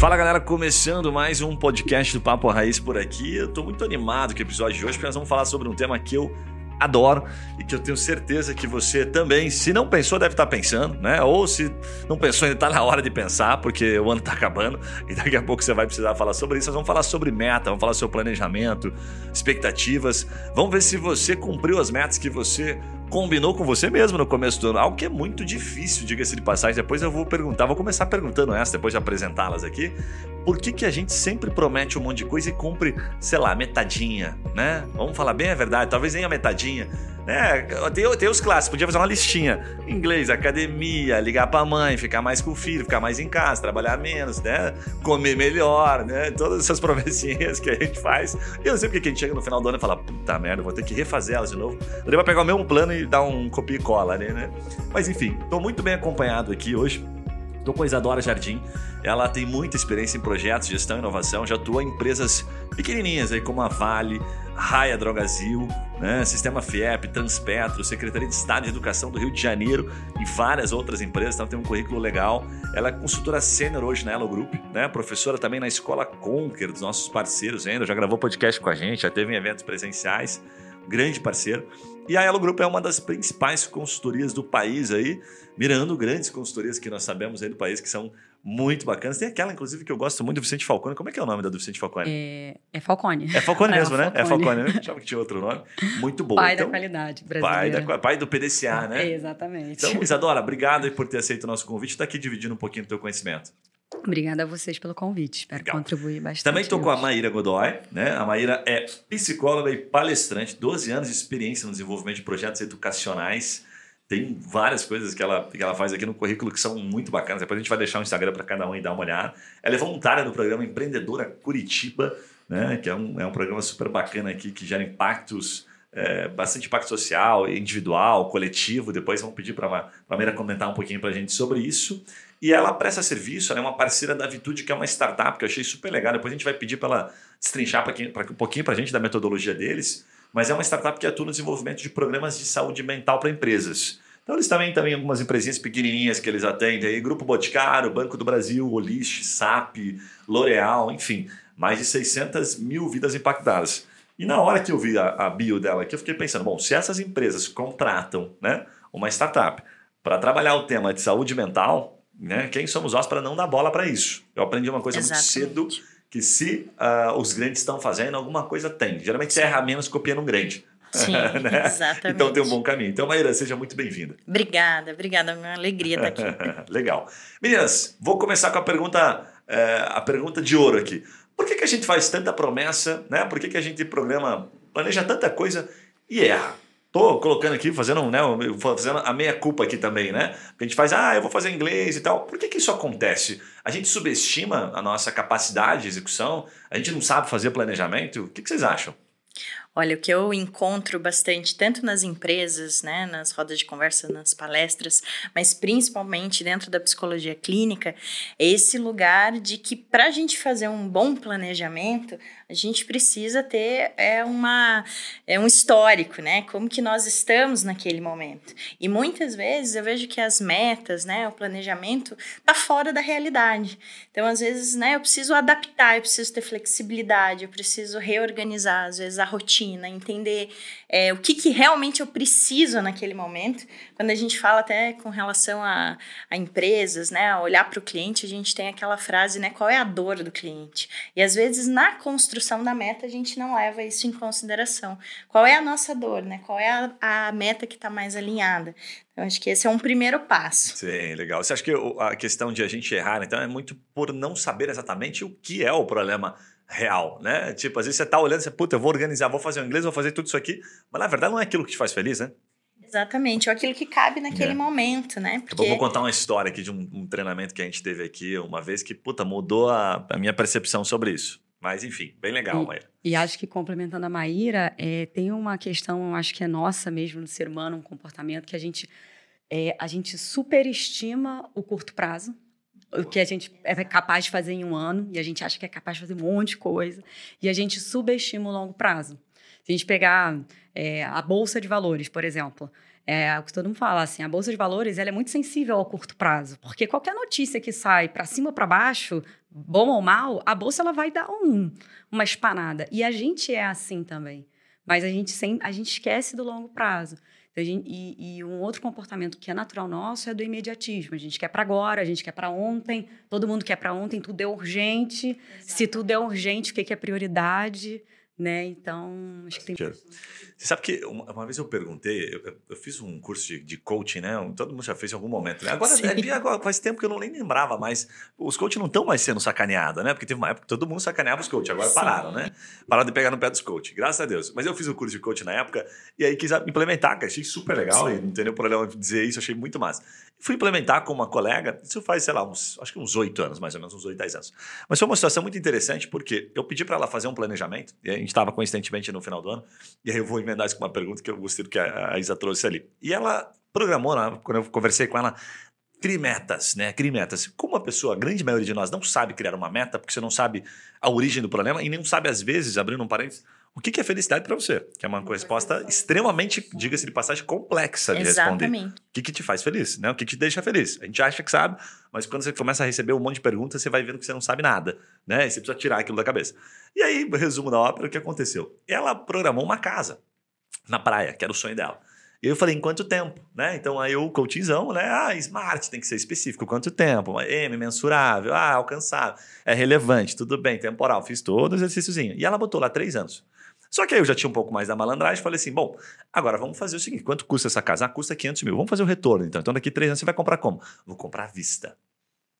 Fala galera, começando mais um podcast do Papo Raiz por aqui. Eu tô muito animado com o episódio de hoje, porque nós vamos falar sobre um tema que eu adoro e que eu tenho certeza que você também, se não pensou, deve estar pensando, né? Ou se não pensou, ainda está na hora de pensar, porque o ano está acabando e daqui a pouco você vai precisar falar sobre isso. Nós vamos falar sobre meta, vamos falar sobre planejamento, expectativas. Vamos ver se você cumpriu as metas que você combinou com você mesmo no começo do ano, algo que é muito difícil, diga-se de passagem. Depois eu vou perguntar, vou começar perguntando essa, depois de apresentá-las aqui. Por que, que a gente sempre promete um monte de coisa e cumpre, sei lá, metadinha, né? Vamos falar bem a verdade, talvez nem a metadinha. Né? Tem, tem os clássicos, podia fazer uma listinha. Inglês, academia, ligar pra mãe, ficar mais com o filho, ficar mais em casa, trabalhar menos, né? Comer melhor, né? Todas essas promessinhas que a gente faz. E eu não sei porque a gente chega no final do ano e fala, puta merda, vou ter que refazer elas de novo. Eu devo pegar o mesmo plano e dar um copia e cola ali, né? Mas enfim, tô muito bem acompanhado aqui hoje. Tô com a Isadora Jardim. Ela tem muita experiência em projetos, gestão e inovação. Já atua em empresas pequenininhas aí como a Vale, Raia Drogazil, né? Sistema FIEP, Transpetro, Secretaria de Estado de Educação do Rio de Janeiro e várias outras empresas. Então tem um currículo legal. Ela é consultora sênior hoje na Elo Group, né? Professora também na Escola Conquer, dos nossos parceiros ainda. Já gravou podcast com a gente, já teve em eventos presenciais. Grande parceiro. E a Elo Group é uma das principais consultorias do país aí, mirando grandes consultorias que nós sabemos aí do país que são muito bacanas. Tem aquela, inclusive, que eu gosto muito do Vicente Falcone. Como é que é o nome da do Vicente Falcone? É, é Falcone. É Falcone mesmo, é né? Falcone. É Falcone. Eu achava que tinha outro nome. Muito bom. Pai então, da qualidade brasileira. Pai, da, pai do PDCA, né? É, exatamente. Então, Isadora, obrigado por ter aceito o nosso convite e estar tá aqui dividindo um pouquinho do teu conhecimento. Obrigada a vocês pelo convite. Espero Legal. contribuir bastante. Também estou com a Maíra Godoy, né? A Maíra é psicóloga e palestrante, 12 anos de experiência no desenvolvimento de projetos educacionais. Tem várias coisas que ela, que ela faz aqui no currículo que são muito bacanas. Depois a gente vai deixar o Instagram para cada um e dar uma olhada. Ela é voluntária do programa Empreendedora Curitiba, né? Que é um, é um programa super bacana aqui que gera impactos é, bastante impacto social, individual, coletivo. Depois vamos pedir para a Maíra comentar um pouquinho para a gente sobre isso. E ela presta serviço, ela é uma parceira da Vitude, que é uma startup que eu achei super legal. Depois a gente vai pedir para ela destrinchar pra, pra, um pouquinho para a gente da metodologia deles. Mas é uma startup que atua no desenvolvimento de programas de saúde mental para empresas. Então eles também têm algumas empresinhas pequenininhas que eles atendem, aí, Grupo Boticário, Banco do Brasil, Olist, SAP, L'Oreal, enfim, mais de 600 mil vidas impactadas. E na hora que eu vi a, a bio dela aqui, eu fiquei pensando, bom, se essas empresas contratam né, uma startup para trabalhar o tema de saúde mental, né? Quem somos nós para não dar bola para isso? Eu aprendi uma coisa Exatamente. muito cedo que se uh, os grandes estão fazendo, alguma coisa tem. Geralmente você erra menos copiando um grande. Sim, né? exatamente. Então tem um bom caminho. Então, Maíra, seja muito bem-vinda. Obrigada, obrigada. É uma alegria estar aqui. Legal. Meninas, vou começar com a pergunta, é, a pergunta de ouro aqui. Por que, que a gente faz tanta promessa, né? Por que, que a gente programa, planeja tanta coisa e erra? Tô colocando aqui, fazendo, né, fazendo a meia culpa aqui também, né? A gente faz, ah, eu vou fazer inglês e tal. Por que, que isso acontece? A gente subestima a nossa capacidade de execução? A gente não sabe fazer planejamento? O que, que vocês acham? Olha, o que eu encontro bastante, tanto nas empresas, né, nas rodas de conversa, nas palestras, mas principalmente dentro da psicologia clínica, é esse lugar de que para a gente fazer um bom planejamento, a gente precisa ter é, uma, é um histórico, né? Como que nós estamos naquele momento. E muitas vezes eu vejo que as metas, né, o planejamento, tá fora da realidade. Então, às vezes, né, eu preciso adaptar, eu preciso ter flexibilidade, eu preciso reorganizar, às vezes, a rotina, entender é, o que, que realmente eu preciso naquele momento. Quando a gente fala até com relação a, a empresas, né, a olhar para o cliente, a gente tem aquela frase, né, qual é a dor do cliente? E às vezes, na construção da meta, a gente não leva isso em consideração. Qual é a nossa dor, né? Qual é a, a meta que está mais alinhada? Eu acho que esse é um primeiro passo. Sim, legal. Você acha que a questão de a gente errar, então, é muito por não saber exatamente o que é o problema real, né? Tipo, às vezes você está olhando e você, puta, eu vou organizar, vou fazer o inglês, vou fazer tudo isso aqui, mas na verdade não é aquilo que te faz feliz, né? Exatamente, ou aquilo que cabe naquele é. momento, né? Porque... Eu vou contar uma história aqui de um, um, treinamento que a gente teve aqui uma vez que, puta, mudou a, a minha percepção sobre isso. Mas, enfim, bem legal, Maíra. E acho que complementando a Maíra, é, tem uma questão, acho que é nossa mesmo no ser humano, um comportamento que a gente, é, a gente superestima o curto prazo, o que a gente é capaz de fazer em um ano, e a gente acha que é capaz de fazer um monte de coisa, e a gente subestima o longo prazo. Se a gente pegar é, a Bolsa de Valores, por exemplo, é o que todo mundo fala, assim, a bolsa de valores ela é muito sensível ao curto prazo, porque qualquer notícia que sai para cima ou para baixo, bom ou mal, a bolsa ela vai dar um, uma espanada. E a gente é assim também. Mas a gente, sem, a gente esquece do longo prazo. Então, gente, e, e, um outro comportamento que é natural nosso é do imediatismo. A gente quer para agora, a gente quer para ontem, todo mundo quer para ontem, tudo é urgente. Exato. Se tudo é urgente, o que é prioridade? Né? Então, acho que tem. Você sabe que uma, uma vez eu perguntei, eu, eu, fiz um curso de, de, coaching, né? Todo mundo já fez em algum momento, né? Agora, é, agora, faz tempo que eu não nem lembrava mais. Os coaches não estão mais sendo sacaneados, né? Porque teve uma época que todo mundo sacaneava os coaches, agora Sim. pararam, né? Pararam de pegar no pé dos coaches, graças a Deus. Mas eu fiz um curso de coaching na época e aí quis implementar, achei super legal, Sim. e não tem nenhum problema dizer isso, achei muito massa. Fui implementar com uma colega, isso faz, sei lá, uns, acho que uns oito anos, mais ou menos, uns oito, dez anos. Mas foi uma situação muito interessante, porque eu pedi para ela fazer um planejamento, e a gente estava coincidentemente no final do ano, e aí eu vou emendar isso com uma pergunta que eu gostei do que a, Isa trouxe ali. E ela programou, né, quando eu conversei com ela, crimetas, né? Crimetas. Como a pessoa, a grande maioria de nós, não sabe criar uma meta, porque você não sabe a origem do problema e nem sabe, às vezes, abrindo um parênteses, o que é felicidade para você? Que é uma resposta extremamente, diga-se de passagem, complexa de Exatamente. responder. O que, que te faz feliz? Né? O que, que te deixa feliz? A gente acha que sabe, mas quando você começa a receber um monte de perguntas, você vai vendo que você não sabe nada. Né? E você precisa tirar aquilo da cabeça. E aí, resumo da ópera, o que aconteceu? Ela programou uma casa na praia, que era o sonho dela. E eu falei, em quanto tempo? Né? Então aí o coachzão, né? Ah, smart tem que ser específico. Quanto tempo? M, mensurável. Ah, alcançável. É relevante, tudo bem, temporal. Fiz todo o exercíciozinho. E ela botou lá três anos. Só que aí eu já tinha um pouco mais da malandragem, falei assim, bom, agora vamos fazer o seguinte, quanto custa essa casa? Ah, custa 500 mil, vamos fazer o retorno então. Então daqui três anos você vai comprar como? Vou comprar à vista.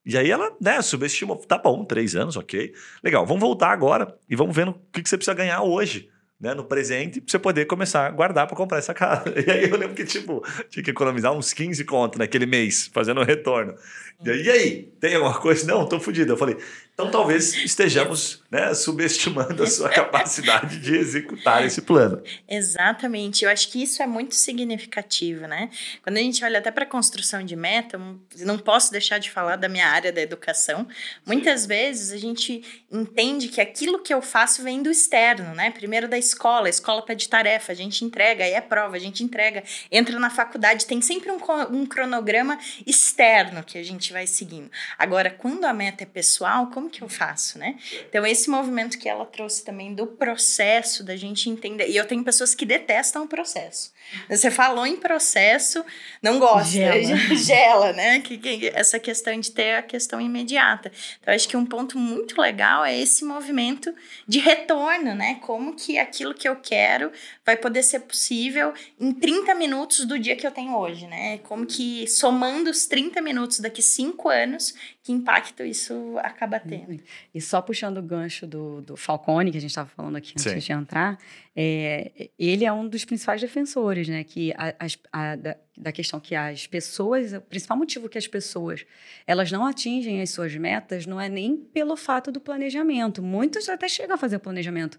E aí ela, né, subestimou, tá bom, três anos, ok. Legal, vamos voltar agora e vamos ver o que você precisa ganhar hoje né, no presente para você poder começar a guardar para comprar essa casa. E aí eu lembro que, tipo, tinha que economizar uns 15 conto naquele mês, fazendo o retorno. E aí, tem alguma coisa? Não, tô fodido. Eu falei, então talvez estejamos né, subestimando a sua capacidade de executar esse plano. Exatamente. Eu acho que isso é muito significativo, né? Quando a gente olha até para a construção de meta, não posso deixar de falar da minha área da educação. Muitas vezes a gente entende que aquilo que eu faço vem do externo, né? Primeiro da escola, a escola pede tarefa, a gente entrega, aí é prova, a gente entrega, entra na faculdade, tem sempre um, um cronograma externo que a gente vai seguindo. Agora, quando a meta é pessoal, como que eu faço, né? Então, esse movimento que ela trouxe também do processo, da gente entender. E eu tenho pessoas que detestam o processo. Você falou em processo, não gosta, gela, gela né? Que, que, essa questão de ter a questão imediata. Então, acho que um ponto muito legal é esse movimento de retorno, né? Como que aquilo que eu quero vai poder ser possível em 30 minutos do dia que eu tenho hoje, né? Como que somando os 30 minutos daqui cinco anos, que impacto isso acaba tendo. E só puxando o gancho do, do Falcone, que a gente estava falando aqui antes Sim. de entrar, é, ele é um dos principais defensores, né? Que a, a, a, da, da, questão que as pessoas, o principal motivo que as pessoas elas não atingem as suas metas não é nem pelo fato do planejamento. Muitos até chegam a fazer planejamento,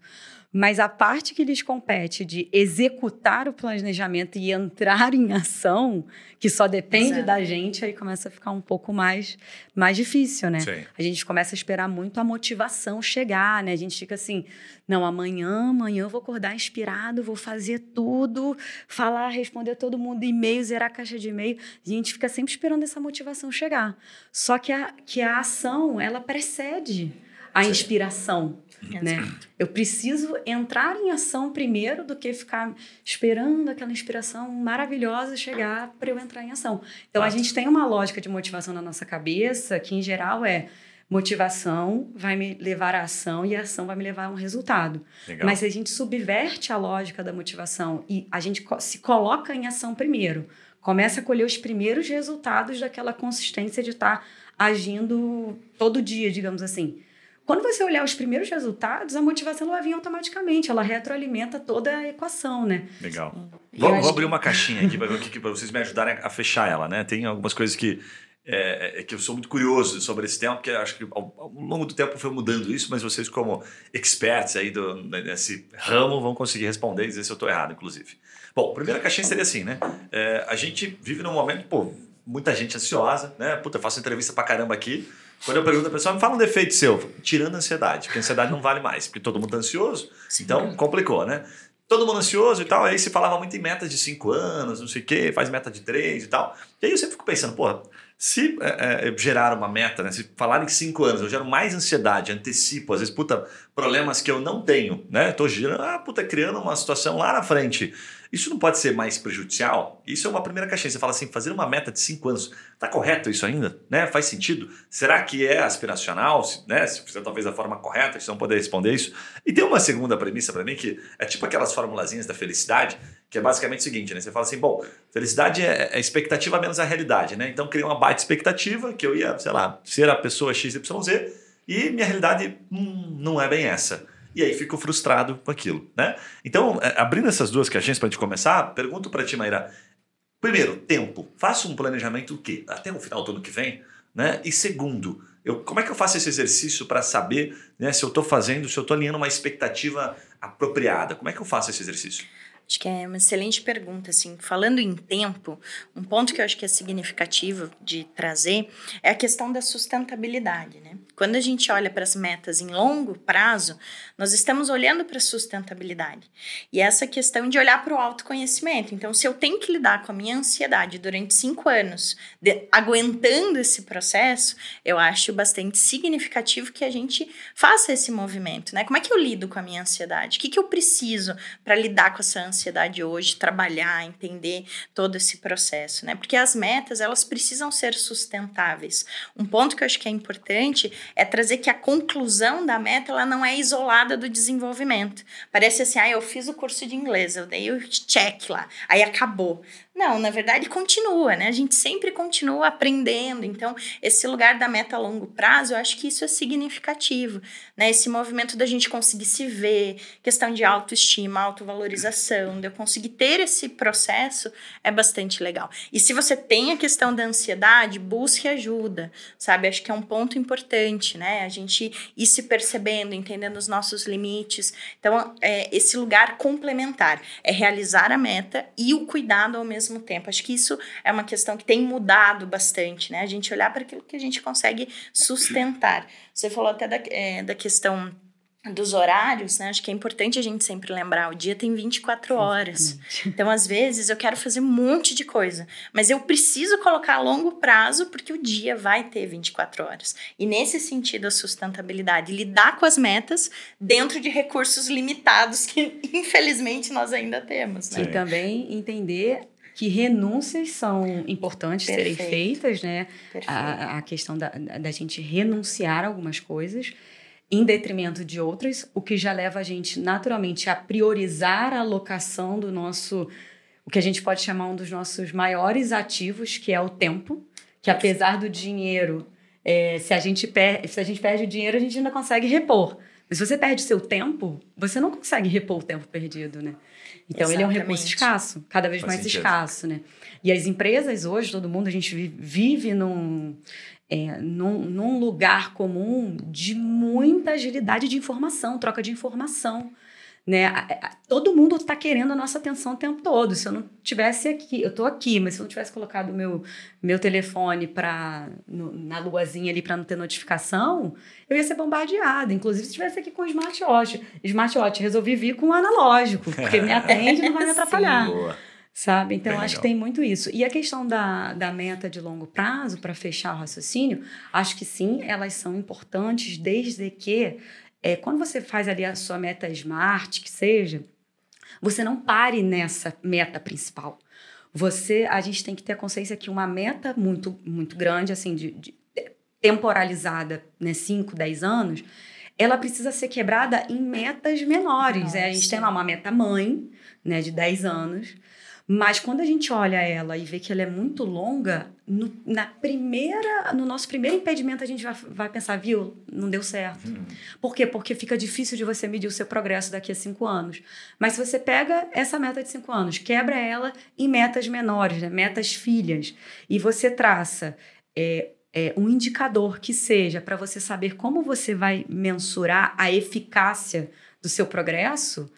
mas a parte que lhes compete de executar o planejamento e entrar em ação, que só depende Exato. da gente, aí começa a ficar um pouco mais, mais difícil, né? Sim. A gente começa a esperar muito a motivação chegar, né? A gente fica assim, não, amanhã, amanhã eu vou acordar inspirado, vou fazer tudo, falar, responder todo mundo e-mail, zerar a caixa de e-mail. A gente fica sempre esperando essa motivação chegar. Só que a, que a ação, ela precede a inspiração. Né? Eu preciso entrar em ação primeiro do que ficar esperando aquela inspiração maravilhosa chegar para eu entrar em ação. Então, a gente tem uma lógica de motivação na nossa cabeça que, em geral, é motivação vai me levar à ação e a ação vai me levar a um resultado. Legal. Mas se a gente subverte a lógica da motivação e a gente se coloca em ação primeiro, começa a colher os primeiros resultados daquela consistência de estar tá agindo todo dia, digamos assim. Quando você olhar os primeiros resultados, a motivação vai vir automaticamente, ela retroalimenta toda a equação, né? Legal. Vou, vou, abrir uma caixinha aqui para vocês me ajudarem a fechar ela, né? Tem algumas coisas que é, é, que eu sou muito curioso sobre esse tema, porque acho que ao, ao, longo do tempo foi mudando isso, mas vocês, como experts aí do, nesse ramo, vão conseguir responder e dizer se eu estou errado, inclusive. Bom, a primeira caixinha seria assim, né? É, a gente vive num momento, pô, muita gente ansiosa, né? Puta, eu faço entrevista pra caramba aqui. Quando eu pergunto a pessoa, me fala um defeito seu. Tirando a ansiedade, porque a ansiedade não vale mais, porque todo mundo tá ansioso, Sim. então complicou, né? todo mundo ansioso e tal. Aí se falava muito em metas de cinco anos, não sei o quê, faz meta de três e tal. E aí eu sempre fico pensando, porra, se é, é, gerar uma meta, né? Se falar em cinco anos, eu gero mais ansiedade, antecipo, às vezes, puta, problemas que eu não tenho, né? Tô girando, ah, puta, criando uma situação lá na frente. Isso não pode ser mais prejudicial? Isso é uma primeira caixinha. Você fala assim, fazer uma meta de cinco anos, tá correto isso ainda? Né? Faz sentido? Será que é aspiracional? Se, né? Se fizer talvez da forma correta, vocês vão poder responder isso. E tem uma segunda premissa para mim que é tipo aquelas formulazinhas da felicidade, que é basicamente o seguinte, né? Você fala assim, bom, felicidade é, é expectativa menos a realidade, né? Então criei uma baita expectativa que eu ia, sei lá, ser a pessoa XYZ e minha realidade hum, não é bem essa. E aí fico frustrado com aquilo, né? Então, é, abrindo essas duas caixinhas para a gente começar, pergunto para ti, Maíra. Primeiro, tempo. Faço um planejamento o quê? Até o final do ano que vem, né? E segundo, eu, como é que eu faço esse exercício para saber né, se eu estou fazendo, se eu estou alinhando uma expectativa apropriada? Como é que eu faço esse exercício? Acho que é uma excelente pergunta, assim. Falando em tempo, um ponto que eu acho que é significativo de trazer é a questão da sustentabilidade, né? Quando a gente olha para as metas em longo prazo, nós estamos olhando para a sustentabilidade. E essa questão de olhar para o autoconhecimento. Então, se eu tenho que lidar com a minha ansiedade durante cinco anos, de, aguentando esse processo, eu acho bastante significativo que a gente faça esse movimento, né? Como é que eu lido com a minha ansiedade? O que, que eu preciso para lidar com essa ansiedade? hoje, trabalhar, entender todo esse processo, né? Porque as metas, elas precisam ser sustentáveis. Um ponto que eu acho que é importante é trazer que a conclusão da meta, ela não é isolada do desenvolvimento. Parece assim, ah, eu fiz o curso de inglês, eu dei o check lá, aí acabou. Não, na verdade continua, né? A gente sempre continua aprendendo. Então, esse lugar da meta a longo prazo, eu acho que isso é significativo, né? Esse movimento da gente conseguir se ver, questão de autoestima, autovalorização, de eu conseguir ter esse processo é bastante legal. E se você tem a questão da ansiedade, busque ajuda, sabe? Acho que é um ponto importante, né? A gente ir se percebendo, entendendo os nossos limites. Então, é esse lugar complementar é realizar a meta e o cuidado ao mesmo tempo. Acho que isso é uma questão que tem mudado bastante, né? A gente olhar para aquilo que a gente consegue sustentar. Você falou até da, é, da questão dos horários, né? Acho que é importante a gente sempre lembrar, o dia tem 24 horas. Então, às vezes, eu quero fazer um monte de coisa, mas eu preciso colocar a longo prazo porque o dia vai ter 24 horas. E nesse sentido, a sustentabilidade, lidar com as metas dentro de recursos limitados que, infelizmente, nós ainda temos. Né? E também entender que renúncias são importantes Perfeito. serem feitas, né? A, a, questão da, da gente renunciar a algumas coisas em detrimento de outras, o que já leva a gente naturalmente a priorizar a alocação do nosso, o que a gente pode chamar um dos nossos maiores ativos, que é o tempo, que apesar do dinheiro, é, se, a gente per, se a gente perde o dinheiro, a gente ainda consegue repor. Mas se você perde seu tempo, você não consegue repor o tempo perdido, né? Então, Exatamente. ele é um recurso escasso, cada vez Faz mais sentido. escasso, né? E as empresas hoje, todo mundo, a gente vive num, é, num, num lugar comum de muita agilidade de informação, troca de informação né? Todo mundo está querendo a nossa atenção o tempo todo. Se eu não tivesse aqui, eu estou aqui, mas se eu não tivesse colocado meu meu telefone para na luazinha ali para não ter notificação, eu ia ser bombardeada. Inclusive se estivesse aqui com o smartwatch, smartwatch, resolvi vir com o analógico, porque me atende e não vai me atrapalhar. Sim, sabe? Então, Bem acho legal. que tem muito isso. E a questão da, da meta de longo prazo, para fechar o raciocínio, acho que sim, elas são importantes, desde que é, quando você faz ali a sua meta smart, que seja, você não pare nessa meta principal. Você, a gente tem que ter consciência que uma meta muito, muito grande, assim, de, de temporalizada, né, 5, 10 anos, ela precisa ser quebrada em metas menores. É, a gente tem lá uma meta mãe, né, de 10 anos, mas quando a gente olha ela e vê que ela é muito longa, no, na primeira, no nosso primeiro impedimento a gente vai, vai pensar, viu, não deu certo. Hum. Por quê? Porque fica difícil de você medir o seu progresso daqui a cinco anos. Mas se você pega essa meta de cinco anos, quebra ela em metas menores, né? metas filhas, e você traça é, é, um indicador que seja para você saber como você vai mensurar a eficácia do seu progresso,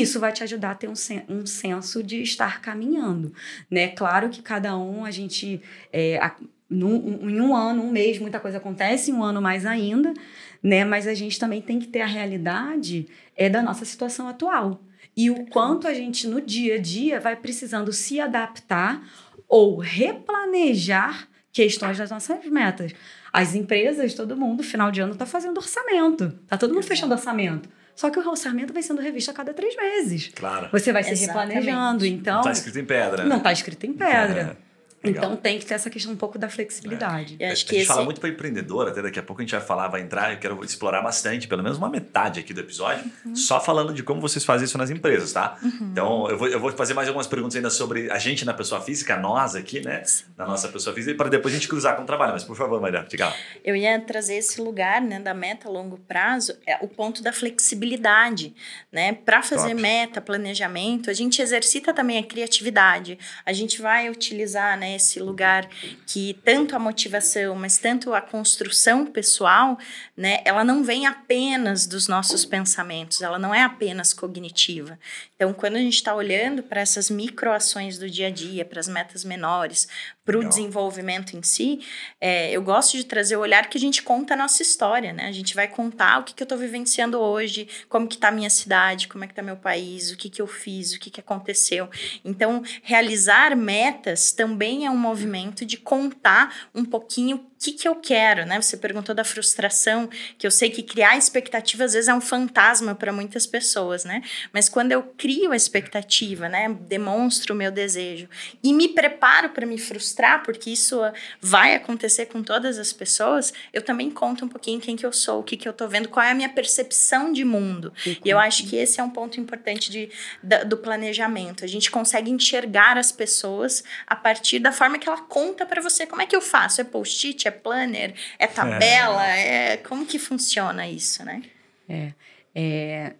isso vai te ajudar a ter um, sen um senso de estar caminhando, né? Claro que cada um, a gente... É, a, num, em um ano, um mês, muita coisa acontece, em um ano mais ainda, né? Mas a gente também tem que ter a realidade é da nossa situação atual. e o quanto a gente no dia a dia vai precisando se adaptar ou replanejar questões das nossas metas. As empresas, todo mundo, final de ano, está fazendo orçamento. Está todo mundo fechando orçamento. Só que o orçamento vai sendo revisto a cada três meses. Claro. Você vai se replanejando. Então, não está escrito em pedra. Não está escrito em pedra. É. Legal. Então tem que ter essa questão um pouco da flexibilidade. É. acho que a gente esse... fala muito para empreendedor, até daqui a pouco a gente vai falar, vai entrar, eu quero explorar bastante, pelo menos uma metade aqui do episódio, uhum. só falando de como vocês fazem isso nas empresas, tá? Uhum. Então eu vou, eu vou fazer mais algumas perguntas ainda sobre a gente na pessoa física, nós aqui, né? Sim. Na nossa pessoa física, para depois a gente cruzar com o trabalho. Mas por favor, Maria, diga lá. Eu ia trazer esse lugar, né, da meta a longo prazo, é o ponto da flexibilidade, né? Para fazer Top. meta, planejamento, a gente exercita também a criatividade. A gente vai utilizar, né, esse lugar que tanto a motivação, mas tanto a construção pessoal, né, ela não vem apenas dos nossos pensamentos, ela não é apenas cognitiva. Então, quando a gente está olhando para essas microações do dia a dia, para as metas menores, para o desenvolvimento em si, é, eu gosto de trazer o olhar que a gente conta a nossa história, né? A gente vai contar o que, que eu estou vivenciando hoje, como que está a minha cidade, como é que está meu país, o que, que eu fiz, o que, que aconteceu. Então, realizar metas também é um movimento de contar um pouquinho que, que eu quero, né? Você perguntou da frustração, que eu sei que criar expectativa às vezes é um fantasma para muitas pessoas, né? Mas quando eu crio a expectativa, né? Demonstro o meu desejo e me preparo para me frustrar, porque isso vai acontecer com todas as pessoas, eu também conto um pouquinho quem que eu sou, o que, que eu tô vendo, qual é a minha percepção de mundo. E eu acho que esse é um ponto importante de, da, do planejamento. A gente consegue enxergar as pessoas a partir da forma que ela conta para você. Como é que eu faço? É post-it? é planner, é tabela, é. é como que funciona isso, né? É, é,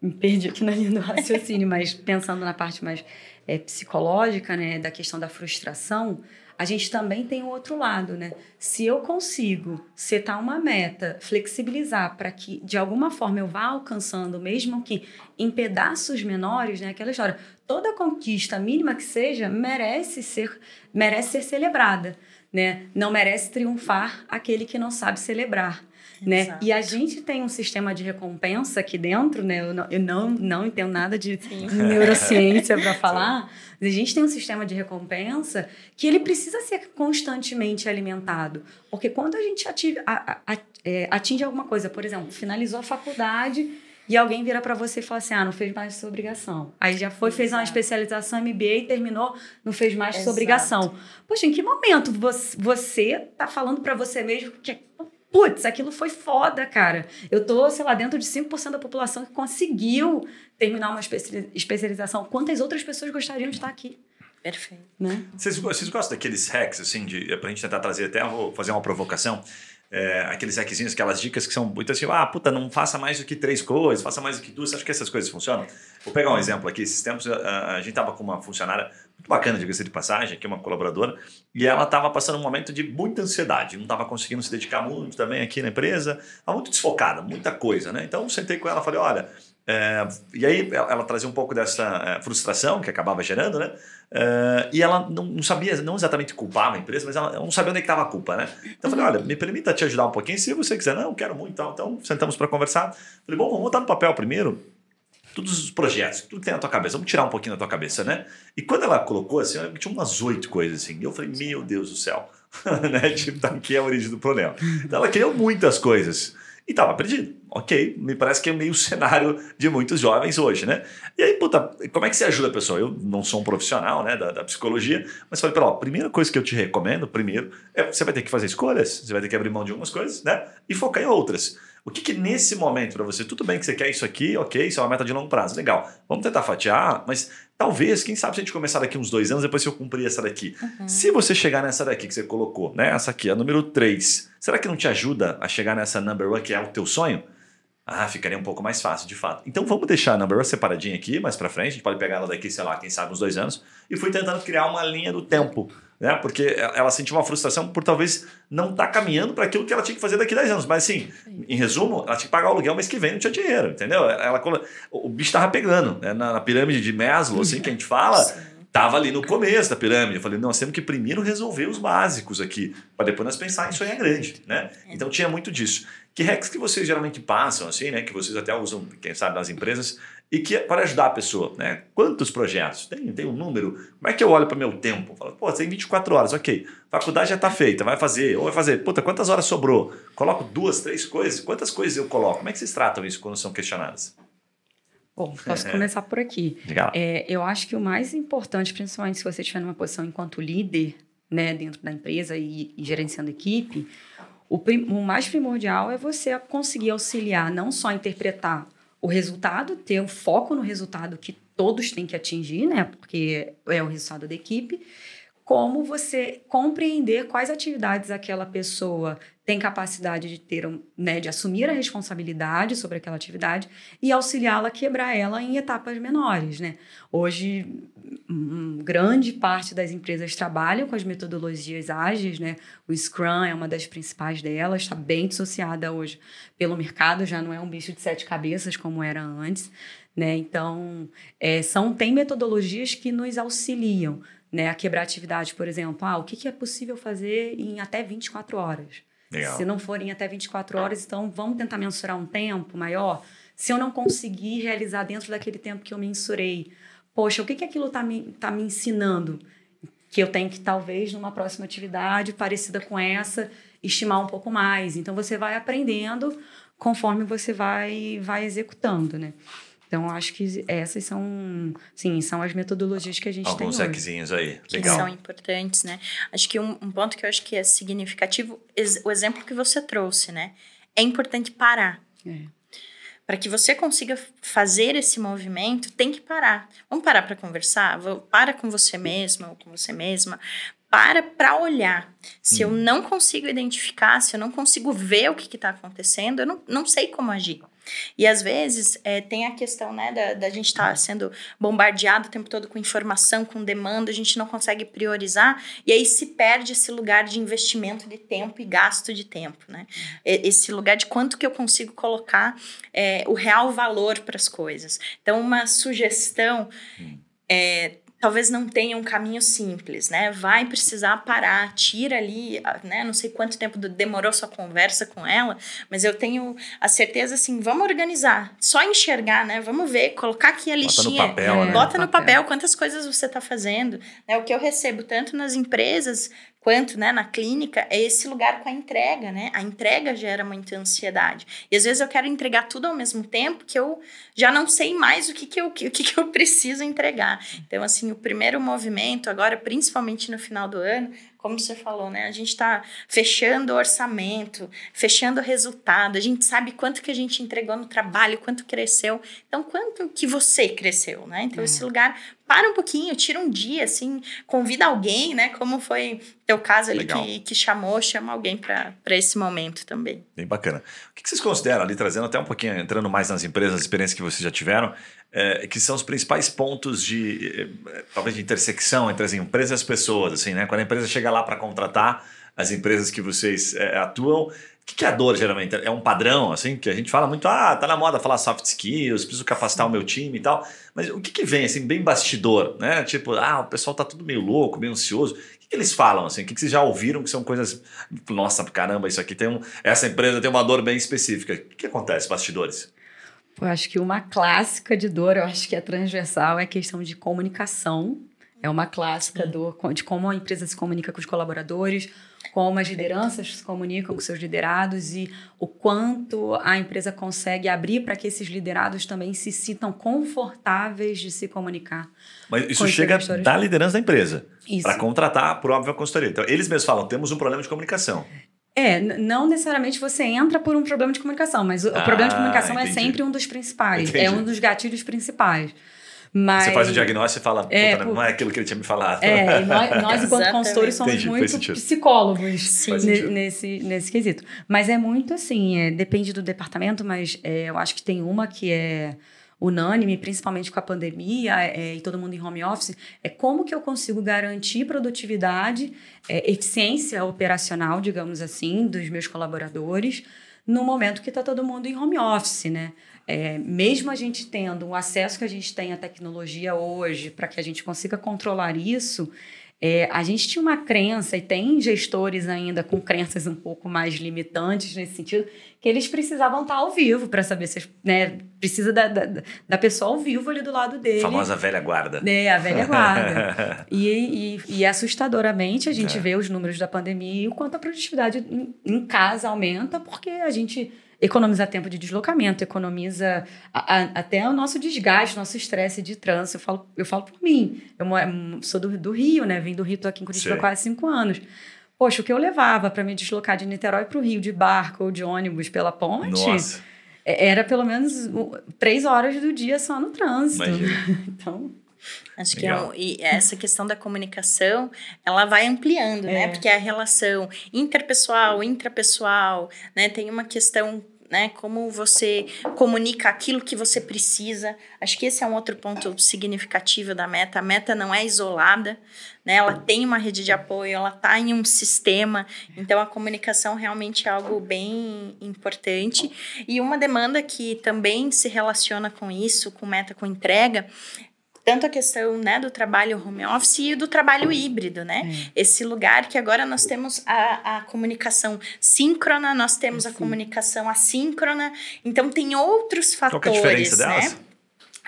me perdi aqui na linha do raciocínio, mas pensando na parte mais é, psicológica, né, da questão da frustração, a gente também tem o outro lado, né? Se eu consigo setar uma meta, flexibilizar para que de alguma forma eu vá alcançando, mesmo que em pedaços menores, né? Aquela história, toda conquista mínima que seja merece ser merece ser celebrada né? Não merece triunfar aquele que não sabe celebrar. Né? E a gente tem um sistema de recompensa aqui dentro, né? Eu não, eu não, não entendo nada de Sim. neurociência para falar, mas a gente tem um sistema de recompensa que ele precisa ser constantemente alimentado. Porque quando a gente ative, a, a, a, é, atinge alguma coisa, por exemplo, finalizou a faculdade e alguém vira para você e fala assim: ah, não fez mais sua obrigação. Aí já foi, fez uma especialização MBA e terminou, não fez mais Exato. sua obrigação. Poxa, em que momento você tá falando para você mesmo que putz, aquilo foi foda, cara. Eu tô, sei lá, dentro de 5% da população que conseguiu terminar uma especialização. Quantas outras pessoas gostariam de estar aqui? Perfeito. Né? Vocês, vocês gostam daqueles hacks, assim, de, pra gente tentar trazer até, vou fazer uma provocação é, aqueles hackzinhos, aquelas dicas que são muito assim, ah, puta, não faça mais do que três coisas, faça mais do que duas. Acha que essas coisas funcionam? Vou pegar um exemplo aqui. Esses tempos a, a gente tava com uma funcionária muito bacana, diga-se de passagem, aqui uma colaboradora, e ela estava passando um momento de muita ansiedade, não estava conseguindo se dedicar muito também aqui na empresa, estava muito desfocada, muita coisa, né? Então sentei com ela e falei, olha, é, e aí ela, ela, trazia um pouco dessa é, frustração que acabava gerando, né? É, e ela não, não, sabia, não exatamente culpar a empresa, mas ela não sabia onde é estava a culpa, né? Então eu falei, olha, me permita te ajudar um pouquinho, se você quiser. Não, quero muito, então, então sentamos para conversar. Falei, bom, vamos botar no papel primeiro todos os projetos, tudo que tem na tua cabeça, vamos tirar um pouquinho da tua cabeça, né? E quando ela colocou assim, tinha umas oito coisas assim, e eu falei, meu Deus do céu, né? Tipo, tá aqui é a origem do problema. Então ela criou muitas coisas e estava perdido. Ok, me parece que é meio cenário de muitos jovens hoje, né? E aí, puta, como é que você ajuda a pessoa? Eu não sou um profissional né, da, da psicologia, mas falei, pera, ó, a primeira coisa que eu te recomendo, primeiro, é você vai ter que fazer escolhas, você vai ter que abrir mão de algumas coisas, né? E focar em outras. O que, que nesse momento para você, tudo bem que você quer isso aqui, ok, isso é uma meta de longo prazo, legal. Vamos tentar fatiar, mas talvez, quem sabe se a gente começar daqui uns dois anos, depois se eu cumprir essa daqui. Uhum. Se você chegar nessa daqui que você colocou, né? Essa aqui, a número 3, será que não te ajuda a chegar nessa number one, que é o teu sonho? Ah, ficaria um pouco mais fácil, de fato. Então vamos deixar a number one separadinha aqui, mais para frente. A gente pode pegar ela daqui, sei lá, quem sabe uns dois anos. E fui tentando criar uma linha do tempo né? Porque ela sentiu uma frustração por talvez não estar tá caminhando para aquilo que ela tinha que fazer daqui a 10 anos. Mas assim, em resumo, ela tinha que pagar o aluguel mês que vem, não tinha dinheiro, entendeu? Ela, o bicho estava pegando, né? na, na, pirâmide de Maslow, assim, que a gente fala, estava ali no começo da pirâmide. Eu falei, não, nós temos que primeiro resolver os básicos aqui, para depois nós pensar em sonhar grande, né? É. Então tinha muito disso. Que hacks que vocês geralmente passam, assim, né? Que vocês até usam, quem sabe, nas empresas, e que para ajudar a pessoa, né? Quantos projetos? Tem, tem um número? Como é que eu olho para meu tempo? Falo, pô, tem 24 horas, ok. Faculdade já está feita, vai fazer, ou vai fazer, puta, quantas horas sobrou? Coloco duas, três coisas, quantas coisas eu coloco? Como é que vocês tratam isso quando são questionadas? Bom, posso começar por aqui. É, eu acho que o mais importante, principalmente se você estiver numa posição enquanto líder, né, dentro da empresa e, e gerenciando equipe, o, prim, o mais primordial é você conseguir auxiliar, não só interpretar o resultado, ter o foco no resultado que todos têm que atingir, né? Porque é o resultado da equipe. Como você compreender quais atividades aquela pessoa tem capacidade de ter, né, de assumir a responsabilidade sobre aquela atividade e auxiliá-la a quebrar ela em etapas menores, né? Hoje, grande parte das empresas trabalham com as metodologias ágeis, né? O Scrum é uma das principais delas, está bem dissociada hoje pelo mercado, já não é um bicho de sete cabeças como era antes, né? Então, é, são tem metodologias que nos auxiliam, né, a quebrar atividade, por exemplo, ah, o que, que é possível fazer em até 24 horas? Legal. Se não forem até 24 horas, então vamos tentar mensurar um tempo maior. Se eu não conseguir realizar dentro daquele tempo que eu mensurei, poxa, o que, que aquilo está me, tá me ensinando? Que eu tenho que, talvez, numa próxima atividade parecida com essa, estimar um pouco mais. Então, você vai aprendendo conforme você vai, vai executando, né? Então, acho que essas são, sim, são as metodologias que a gente Alguns tem Alguns aí, legal. Que são importantes, né? Acho que um, um, ponto que eu acho que é significativo, o exemplo que você trouxe, né? É importante parar. É. Para que você consiga fazer esse movimento, tem que parar. Vamos parar para conversar? Para com você mesmo ou com você mesma para para olhar. Se hum. eu não consigo identificar, se eu não consigo ver o que está acontecendo, eu não, não sei como agir. E às vezes é, tem a questão né, da, da gente estar tá sendo bombardeado o tempo todo com informação, com demanda, a gente não consegue priorizar, e aí se perde esse lugar de investimento de tempo e gasto de tempo. Né? Esse lugar de quanto que eu consigo colocar é, o real valor para as coisas. Então, uma sugestão. Hum. É, talvez não tenha um caminho simples, né? Vai precisar parar, tira ali, né? Não sei quanto tempo demorou sua conversa com ela, mas eu tenho a certeza assim, vamos organizar, só enxergar, né? Vamos ver, colocar aqui a listinha, bota no papel, é, né? bota no papel quantas coisas você está fazendo, né? O que eu recebo tanto nas empresas quanto né, na clínica, é esse lugar com a entrega, né? A entrega gera muita ansiedade. E às vezes eu quero entregar tudo ao mesmo tempo que eu já não sei mais o que, que, eu, o que, que eu preciso entregar. Então, assim, o primeiro movimento, agora, principalmente no final do ano, como você falou, né? A gente está fechando o orçamento, fechando o resultado, a gente sabe quanto que a gente entregou no trabalho, quanto cresceu. Então, quanto que você cresceu, né? Então, esse lugar, para um pouquinho, tira um dia, assim, convida alguém, né? Como foi teu caso ali que, que chamou, chama alguém para esse momento também. Bem bacana. O que vocês consideram ali, trazendo até um pouquinho, entrando mais nas empresas, as experiências que vocês já tiveram, é, que são os principais pontos de é, talvez de intersecção entre as empresas e as pessoas, assim, né? Quando a empresa chega lá para contratar as empresas que vocês é, atuam, o que, que é a dor geralmente? É um padrão, assim, que a gente fala muito, ah, tá na moda falar soft skills, preciso capacitar o meu time e tal. Mas o que, que vem, assim, bem bastidor, né? Tipo, ah, o pessoal tá tudo meio louco, meio ansioso. O que, que eles falam, assim? O que, que vocês já ouviram que são coisas. Nossa, caramba, isso aqui tem um. Essa empresa tem uma dor bem específica. O que, que acontece, bastidores? Eu acho que uma clássica de dor, eu acho que é transversal, é a questão de comunicação. É uma clássica do, de como a empresa se comunica com os colaboradores, como as lideranças se comunicam com seus liderados e o quanto a empresa consegue abrir para que esses liderados também se sintam confortáveis de se comunicar. Mas isso chega da liderança da empresa para contratar por óbvio a consultoria. Então, eles mesmos falam: temos um problema de comunicação. É, não necessariamente você entra por um problema de comunicação, mas o, ah, problema de comunicação é entendi. é sempre um dos principais, entendi. é um dos gatilhos principais. Mas, você faz o diagnóstico e fala, é, não é aquilo que ele tinha me falado. É, nós, nós enquanto consultores, somos entendi, muito psicólogos nesse, nesse quesito. Mas é muito assim, é, depende do departamento, mas é, eu acho que tem uma que é unânime, principalmente com a pandemia é, e todo mundo em home office, é como que eu consigo garantir produtividade, é, eficiência operacional, digamos assim, dos meus colaboradores no momento que está todo mundo em home office, né? É, mesmo a gente tendo o acesso que a gente tem à tecnologia hoje para que a gente consiga controlar isso, É, a gente tinha uma crença, e tem gestores ainda com crenças um pouco mais limitantes nesse sentido, que eles precisavam estar ao vivo para saber se né, precisa da, da, da, pessoa ao vivo ali do lado dele. A famosa velha guarda. É, a velha guarda. e, e, e, assustadoramente a gente é. vê os números da pandemia e o quanto a produtividade em, em casa aumenta, porque a gente economiza tempo de deslocamento, economiza a, a, até o nosso desgaste, nosso estresse de trânsito. Eu falo, eu falo por mim. Eu sou do, do Rio, né? Vim do Rio, tô aqui em Curitiba há quase cinco anos. Poxa, o que eu levava para me deslocar de Niterói para o Rio de barco ou de ônibus pela ponte Nossa. É, era pelo menos três horas do dia só no trânsito. então. Acho Legal. que é, e essa questão da comunicação, ela vai ampliando, né? é. né? Porque a relação interpessoal, intrapessoal, né? Tem uma questão né? Como você comunica aquilo que você precisa. Acho que esse é um outro ponto significativo da meta. A meta não é isolada, né? Ela tem uma rede de apoio, ela está em um sistema. Então a comunicação realmente é algo bem importante. E uma demanda que também se relaciona com isso, com meta com entrega, tanto a questão né, do trabalho home office e do trabalho híbrido, né? É. Esse lugar que agora nós temos a, a comunicação síncrona, nós temos a comunicação assíncrona, então tem outros fatores, Qual é a diferença né? Delas?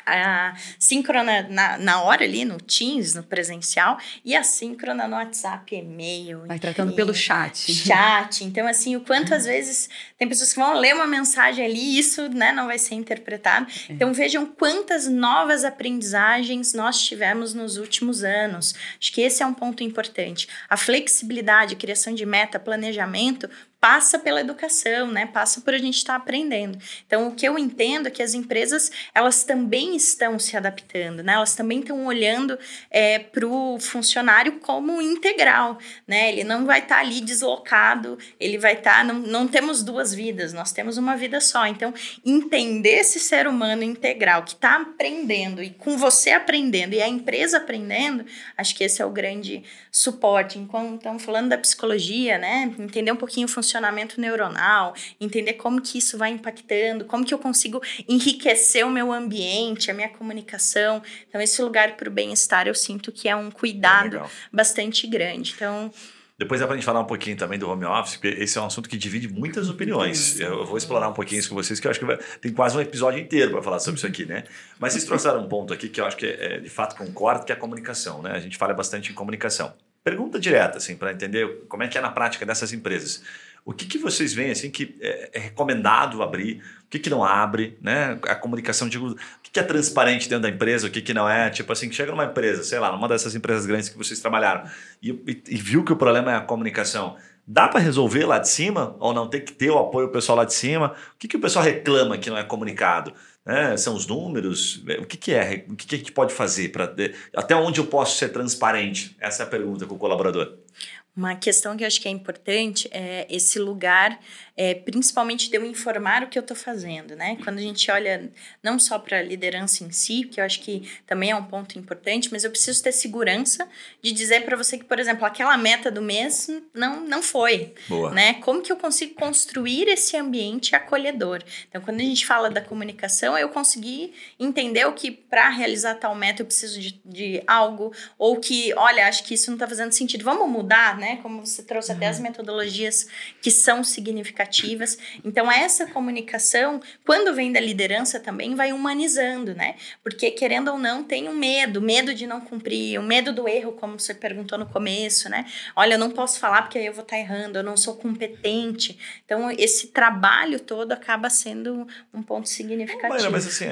A síncrona na, na hora ali, no Teams, no presencial, e a síncrona no WhatsApp, e-mail. Vai tratando pelo chat. Chat. Então, assim, o quanto às vezes tem pessoas que vão ler uma mensagem ali e isso né, não vai ser interpretado. É. Então, vejam quantas novas aprendizagens nós tivemos nos últimos anos. Acho que esse é um ponto importante. A flexibilidade, a criação de meta, planejamento, passa pela educação, né? Passa por a gente estar tá aprendendo. Então, o que eu entendo é que as empresas, elas também estão se adaptando, né? Elas também estão olhando é, para o funcionário como integral, né? Ele não vai estar tá ali deslocado, ele vai estar... Tá, não, não temos duas vidas, nós temos uma vida só. Então, entender esse ser humano integral que está aprendendo e com você aprendendo e a empresa aprendendo, acho que esse é o grande suporte. Enquanto estamos falando da psicologia, né? Entender um pouquinho o funcionamento funcionamento neuronal, entender como que isso vai impactando, como que eu consigo enriquecer o meu ambiente, a minha comunicação. Então, esse lugar para o bem-estar eu sinto que é um cuidado é bastante grande. Então, depois é para a gente falar um pouquinho também do home office, porque esse é um assunto que divide muitas opiniões. Eu vou explorar um pouquinho isso com vocês, que eu acho que vai, tem quase um episódio inteiro para falar sobre isso aqui, né? Mas vocês trouxeram um ponto aqui que eu acho que é, de fato concordo, que é a comunicação, né? A gente fala bastante em comunicação. Pergunta direta, assim, para entender como é que é na prática dessas empresas. O que, que vocês veem assim que é, é recomendado abrir? O que, que não abre? Né? A comunicação, digo, o que, que é transparente dentro da empresa, o que, que não é? Tipo assim, chega numa empresa, sei lá, numa dessas empresas grandes que vocês trabalharam e, e, e viu que o problema é a comunicação. Dá para resolver lá de cima ou não tem que ter o apoio pessoal lá de cima? O que, que o pessoal reclama que não é comunicado? É, são os números? O que, que é? O que, que a gente pode fazer? para até onde eu posso ser transparente? Essa é a pergunta com o colaborador. Uma questão que eu acho que é importante é esse lugar, é, principalmente de eu informar o que eu estou fazendo, né? Quando a gente olha não só para a liderança em si, que eu acho que também é um ponto importante, mas eu preciso ter segurança de dizer para você que, por exemplo, aquela meta do mês não, não foi, Boa. né? Como que eu consigo construir esse ambiente acolhedor? Então, quando a gente fala da comunicação, eu consegui entender o que para realizar tal meta eu preciso de, de algo, ou que, olha, acho que isso não está fazendo sentido, vamos mudar, né? Como você trouxe uhum. até as uhum. metodologias que são significativas. Então, essa comunicação, quando vem da liderança também, vai humanizando, né? Porque, querendo ou não, tem um medo, medo de não cumprir, o um medo do erro, como você perguntou no começo, né? Olha, eu não posso falar porque aí eu vou estar errando, eu não sou competente. Então, esse trabalho todo acaba sendo um ponto significativo. Mas, mas assim,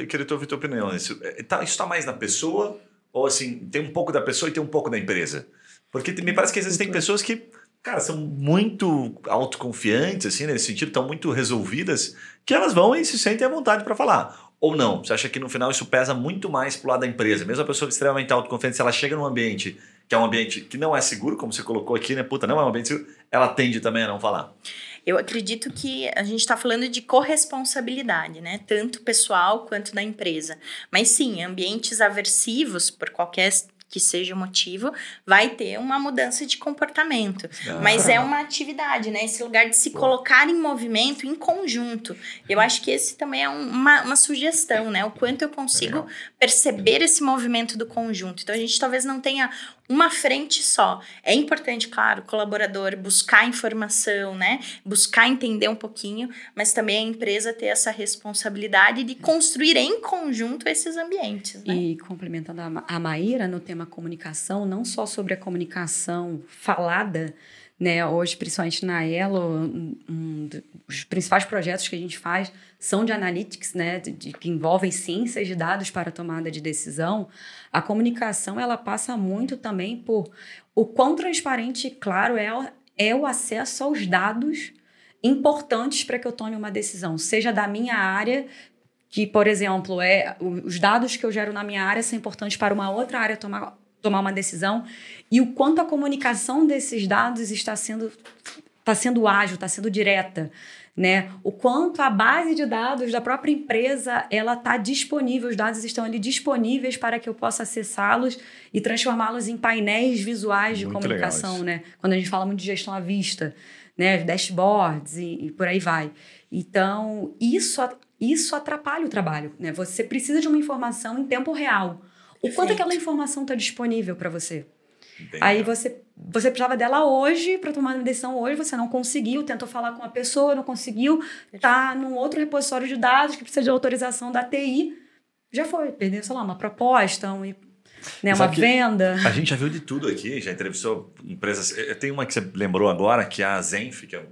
eu queria ouvir a tua opinião. Isso está tá mais na pessoa ou assim, tem um pouco da pessoa e tem um pouco da empresa? Porque me parece que existem pessoas que, cara, são muito autoconfiantes, assim, nesse sentido, estão muito resolvidas, que elas vão e se sentem à vontade para falar. Ou não? Você acha que no final isso pesa muito mais pro lado da empresa? Mesmo a pessoa extremamente autoconfiante, se ela chega num ambiente que é um ambiente que não é seguro, como você colocou aqui, né? Puta, não é um ambiente seguro, ela tende também a não falar. Eu acredito que a gente está falando de corresponsabilidade, né? Tanto pessoal quanto da empresa. Mas sim, ambientes aversivos, por qualquer que seja o motivo, vai ter uma mudança de comportamento. Ah. Mas é uma atividade, né? Esse lugar de se colocar em movimento em conjunto. Eu acho que esse também é uma, uma sugestão, né? O quanto eu consigo perceber esse movimento do conjunto. Então a gente talvez não tenha uma frente só. É importante, claro, o colaborador buscar informação, né? Buscar entender um pouquinho, mas também a empresa ter essa responsabilidade de construir em conjunto esses ambientes. Né? E complementando a Maíra no tema comunicação, não só sobre a comunicação falada, né? Hoje, principalmente na Elo, um, os principais projetos que a gente faz são de analytics, né? De, de, que envolvem ciências de dados para tomada de decisão. A comunicação ela passa muito também por o quão transparente e claro é, é o acesso aos dados importantes para que eu tome uma decisão, seja da minha área que, por exemplo, é os dados que eu gero na minha área são importantes para uma outra área tomar tomar uma decisão e o quanto a comunicação desses dados está sendo está sendo ágil, está sendo direta, né? O quanto a base de dados da própria empresa ela está disponível, os dados estão ali disponíveis para que eu possa acessá-los e transformá-los em painéis visuais de muito comunicação, né? Quando a gente fala muito de gestão à vista, né? Dashboards e, e por aí vai. Então isso isso atrapalha o trabalho, né? Você precisa de uma informação em tempo real. O quanto aquela informação está disponível para você? Bem Aí você, você precisava dela hoje para tomar uma decisão hoje, você não conseguiu, tentou falar com a pessoa, não conseguiu, tá num outro repositório de dados que precisa de autorização da TI, já foi, perdeu, sei lá, uma proposta, um, né, uma venda. A gente já viu de tudo aqui, já entrevistou empresas. Tem uma que você lembrou agora, que é a Zenf, que é o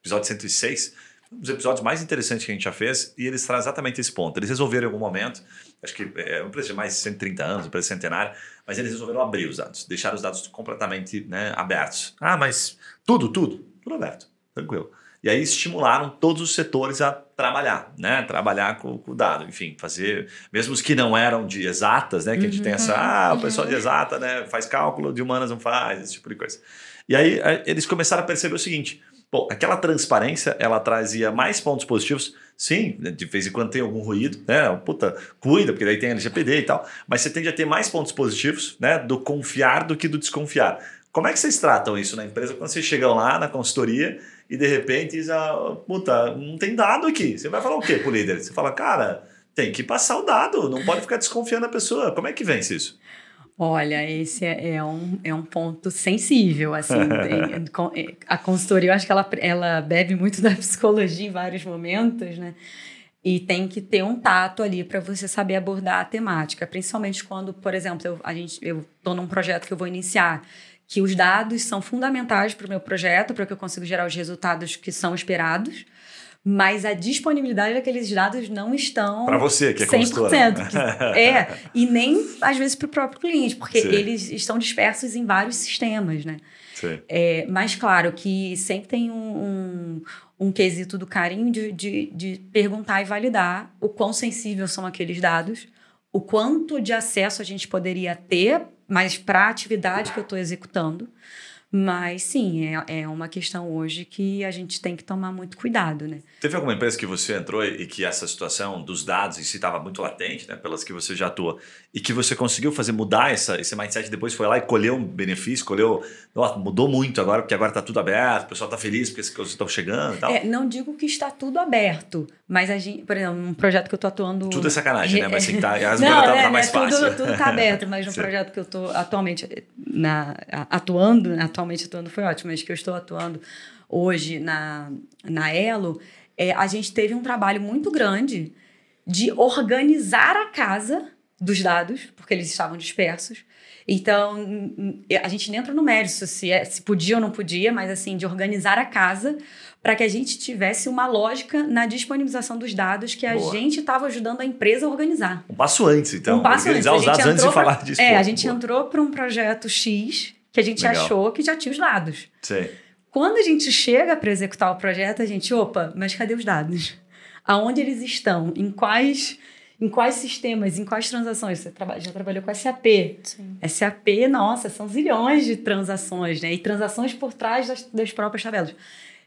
episódio 106 um dos episódios mais interessantes que a gente já fez, e eles trazem exatamente esse ponto. Eles resolveram em algum momento, acho que é uma empresa de mais de 130 anos, uma empresa centenária, mas eles resolveram abrir os dados, deixar os dados completamente né, abertos. Ah, mas tudo, tudo, tudo aberto, tranquilo. E aí estimularam todos os setores a trabalhar, né? Trabalhar com, o dado, enfim, fazer, mesmo os que não eram de exatas, né? Que a gente tem essa, uhum. ah, o pessoal de exata, né? Faz cálculo, de humanas não faz, esse tipo de coisa. E aí eles começaram a perceber o seguinte: Bom, aquela transparência, ela trazia mais pontos positivos. Sim, de vez em quando tem algum ruído, né? Puta, cuida, porque daí tem LGPD e tal. Mas você tende a ter mais pontos positivos, né? Do confiar do que do desconfiar. Como é que vocês tratam isso na empresa quando vocês chegam lá na consultoria e de repente diz, ah, puta, não tem dado aqui. Você vai falar o quê pro líder? Você fala, cara, tem que passar o dado, não pode ficar desconfiando da pessoa. Como é que vence isso? Olha, esse é, é, um, é um ponto sensível, assim, é, a consultoria, eu acho que ela, ela bebe muito da psicologia em vários momentos, né? E tem que ter um tato ali para você saber abordar a temática, principalmente quando, por exemplo, eu, a gente, eu estou num projeto que eu vou iniciar, que os dados são fundamentais para o meu projeto, para que eu consiga gerar os resultados que são esperados mas a disponibilidade daqueles dados não estão para você que é 100%. Que, é, e nem às vezes para o próprio cliente, porque Sim. eles estão dispersos em vários sistemas, né? Sim. É, mas claro que sempre tem um, um, um quesito do carinho de, de, de perguntar e validar o quão sensíveis são aqueles dados, o quanto de acesso a gente poderia ter, mas para a atividade que eu estou executando. Mas sim, é, é uma questão hoje que a gente tem que tomar muito cuidado, né? Teve alguma empresa que você entrou e que essa situação dos dados em si estava muito latente, né, pelas que você já atua, e que você conseguiu fazer mudar essa, esse mindset depois foi lá e colheu um benefício, colheu. Nossa, mudou muito agora, porque agora está tudo aberto, o pessoal está feliz porque as coisas estão chegando e tal. É, não digo que está tudo aberto, mas a gente, por exemplo, um projeto que eu estou atuando. Tudo é sacanagem, né? Mas assim, tá, as não, tá, é, tá mais né, fácil. Tudo está aberto, mas um projeto que eu estou atualmente na, atuando, atualmente atuando foi ótimo, mas que eu estou atuando hoje na, na Elo é, a gente teve um trabalho muito grande de organizar a casa dos dados, porque eles estavam dispersos. Então, a gente nem entra no mérito se, é, se podia ou não podia, mas assim, de organizar a casa para que a gente tivesse uma lógica na disponibilização dos dados que a Boa. gente estava ajudando a empresa a organizar. Um passo antes, então. Um passo organizar antes. os dados antes de falar disso. É, a gente Boa. entrou para um projeto X que a gente Legal. achou que já tinha os dados. Sim. Quando a gente chega para executar o projeto, a gente, opa, mas cadê os dados? Aonde eles estão? Em quais em quais sistemas, em quais transações? Você já trabalhou com SAP. Sim. SAP, nossa, são zilhões de transações, né? E transações por trás das, das próprias tabelas.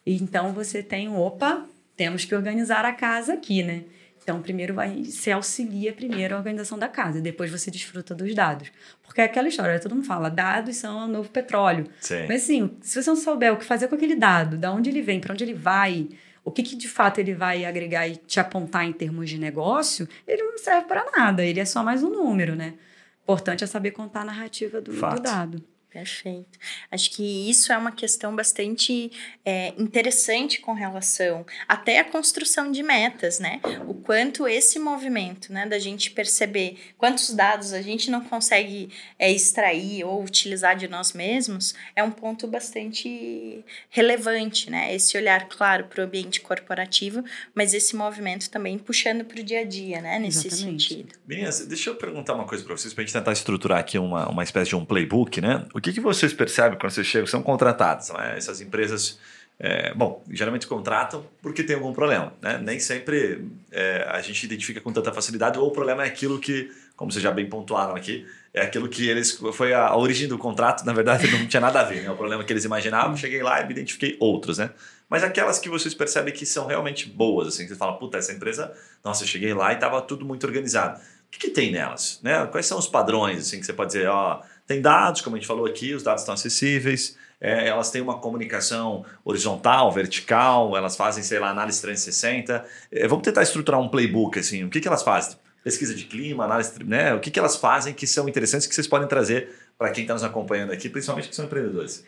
Então você tem, opa, temos que organizar a casa aqui, né? Então, primeiro vai, você auxilia primeiro a organização da casa, e depois você desfruta dos dados. Porque é aquela história, todo mundo fala, dados são o novo petróleo. Sim. Mas assim, se você não souber o que fazer com aquele dado, da onde ele vem, para onde ele vai, o que, que de fato ele vai agregar e te apontar em termos de negócio, ele não serve para nada, ele é só mais um número, né? Importante é saber contar a narrativa do, do dado. Perfeito. Acho que isso é uma questão bastante é, interessante com relação até a construção de metas, né? O quanto esse movimento, né, da gente perceber quantos dados a gente não consegue é, extrair ou utilizar de nós mesmos, é um ponto bastante relevante, né? Esse olhar, claro, para o ambiente corporativo, mas esse movimento também puxando para o dia a dia, né? Nesse Exatamente. sentido. Meninas, deixa eu perguntar uma coisa para vocês, para a gente tentar estruturar aqui uma, uma espécie de um playbook, né? O que, que vocês percebem quando vocês chegam? São contratados, né? essas empresas. É, bom, geralmente contratam porque tem algum problema, né? Nem sempre é, a gente identifica com tanta facilidade ou o problema é aquilo que, como vocês já bem pontuaram aqui, é aquilo que eles foi a, a origem do contrato, na verdade não tinha nada a ver, né? O problema que eles imaginavam, cheguei lá e identifiquei outros, né? Mas aquelas que vocês percebem que são realmente boas, assim, que você fala, puta, essa empresa, nossa, eu cheguei lá e estava tudo muito organizado. O que, que, tem nelas, né? Quais são os padrões, assim, que você pode dizer, ó, tem dados, como a gente falou aqui, os dados estão acessíveis, é, elas têm uma comunicação horizontal, vertical, elas fazem, sei lá, análise 360. É, vamos tentar estruturar um playbook, assim, o que, que elas fazem? Pesquisa de clima, análise, né? O que, que elas fazem que são interessantes que vocês podem trazer para quem está nos acompanhando aqui, principalmente que são empreendedores?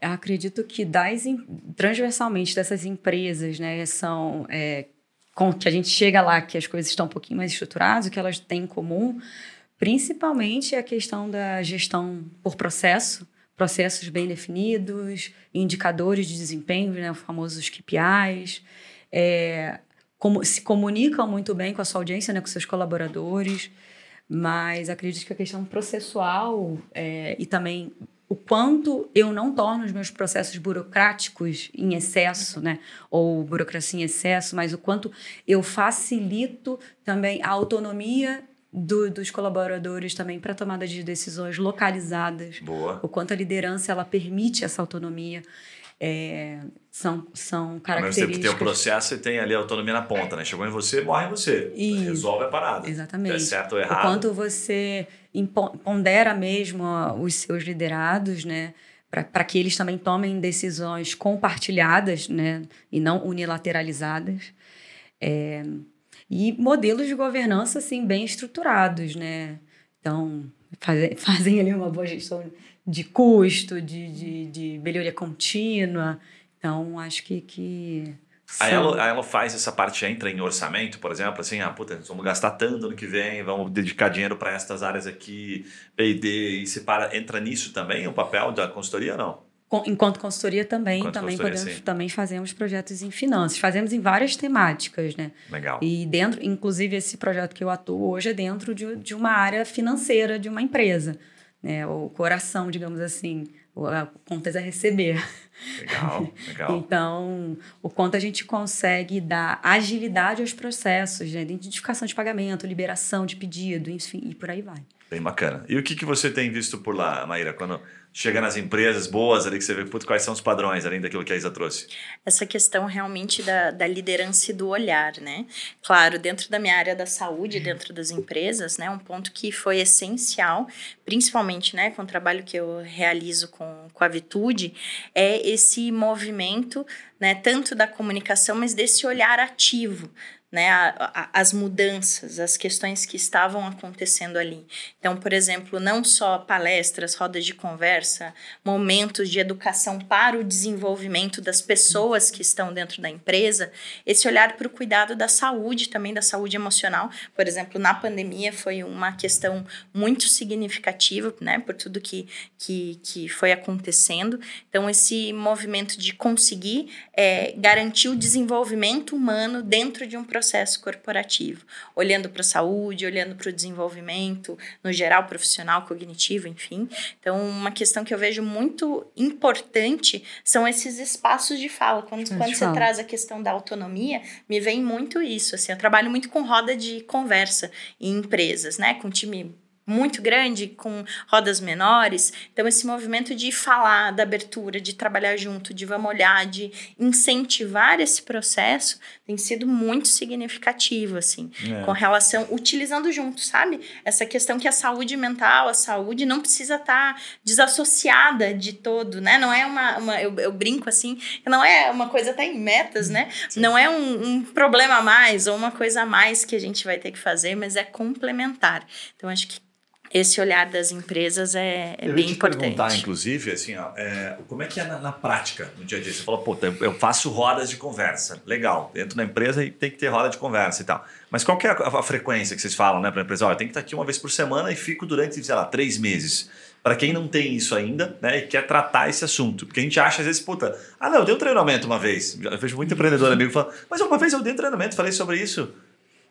Eu acredito que das, transversalmente dessas empresas, né, são é, com que a gente chega lá que as coisas estão um pouquinho mais estruturadas, o que elas têm em comum Principalmente a questão da gestão por processo, processos bem definidos, indicadores de desempenho, né, os famosos KPIs, é, como, se comunicam muito bem com a sua audiência, né, com seus colaboradores, mas acredito que a questão processual é, e também o quanto eu não torno os meus processos burocráticos em excesso, né? Ou burocracia em excesso, mas o quanto eu facilito também a autonomia do, dos colaboradores também para tomada de decisões localizadas. Boa. O quanto a liderança ela permite essa autonomia. É, são, são características. Mas você tem o processo e tem ali a autonomia na ponta, né? Chegou em você, morre em você. E, Resolve a parada. Exatamente. É certo ou errado. O quanto você pondera mesmo os seus liderados, né? Para que eles também tomem decisões compartilhadas, né? E não unilateralizadas. É, e modelos de governança assim bem estruturados, né? Então fazem, fazem ali uma boa gestão de custo, de, de, de melhoria contínua. Então acho que, que Aí ela, ela, faz essa parte, entra em orçamento, por exemplo, assim, ah, puta, vamos gastar tanto ano que vem, vamos dedicar dinheiro para estas áreas aqui, P&D, e se para, entra nisso também o papel da consultoria ou não? Enquanto consultoria também, Enquanto também consultoria, podemos, sim. também fazemos projetos em finanças. Fazemos em várias temáticas, né? Legal. E dentro, inclusive esse projeto que eu atuo hoje é dentro de, de uma área financeira de uma empresa, né? O coração, digamos assim, a contas a receber. Legal, legal. então, o quanto a gente consegue dar agilidade aos processos, né? identificação de pagamento, liberação de pedido, enfim, e por aí vai. Bem bacana. E o que, que você tem visto por lá, Maíra, quando chega nas empresas boas ali que você vê, putz, quais são os padrões, além daquilo que a Isa trouxe? Essa questão realmente da, da liderança e do olhar, né? Claro, dentro da minha área da saúde, dentro das empresas, né? Um ponto que foi essencial, principalmente, né, com o trabalho que eu realizo com, com a Vitude, é esse movimento, né, tanto da comunicação, mas desse olhar ativo, né, a, a, as mudanças, as questões que estavam acontecendo ali. Então, por exemplo, não só palestras, rodas de conversa, momentos de educação para o desenvolvimento das pessoas que estão dentro da empresa, esse olhar para o cuidado da saúde, também da saúde emocional. Por exemplo, na pandemia foi uma questão muito significativa, né, por tudo que, que, que foi acontecendo. Então, esse movimento de conseguir é, garantir o desenvolvimento humano dentro de um processo processo corporativo, olhando para a saúde, olhando para o desenvolvimento, no geral, profissional, cognitivo, enfim. Então, uma questão que eu vejo muito importante são esses espaços de fala. Quando, quando você fala. traz a questão da autonomia, me vem muito isso. Assim, eu trabalho muito com roda de conversa em empresas, né? Com time muito grande, com rodas menores. Então, esse movimento de falar, da abertura, de trabalhar junto, de vamos olhar, de incentivar esse processo, tem sido muito significativo, assim, é. com relação, utilizando junto, sabe? Essa questão que a saúde mental, a saúde não precisa estar tá desassociada de todo, né? Não é uma, uma eu, eu, brinco assim, não é uma coisa até em metas, né? Sim. Não é um, um problema a mais ou uma coisa a mais que a gente vai ter que fazer, mas é complementar. Então, acho que esse olhar das empresas é, é bem importante. Eu perguntar, inclusive, assim, ó, é, como é que é na, na, prática, no dia a dia? Você falou, pô, eu faço rodas de conversa. Legal, entro na empresa e tem que ter roda de conversa e tal. Mas qual que é a, a frequência que vocês falam né, para a empresa? Olha, tem que estar aqui uma vez por semana e fico durante, sei lá, três meses. Para quem não tem isso ainda né, e quer tratar esse assunto. Porque a gente acha, às vezes, puta, ah, não, eu dei um treinamento uma vez. Eu vejo muito empreendedor amigo falando, mas uma vez eu dei um treinamento, falei sobre isso.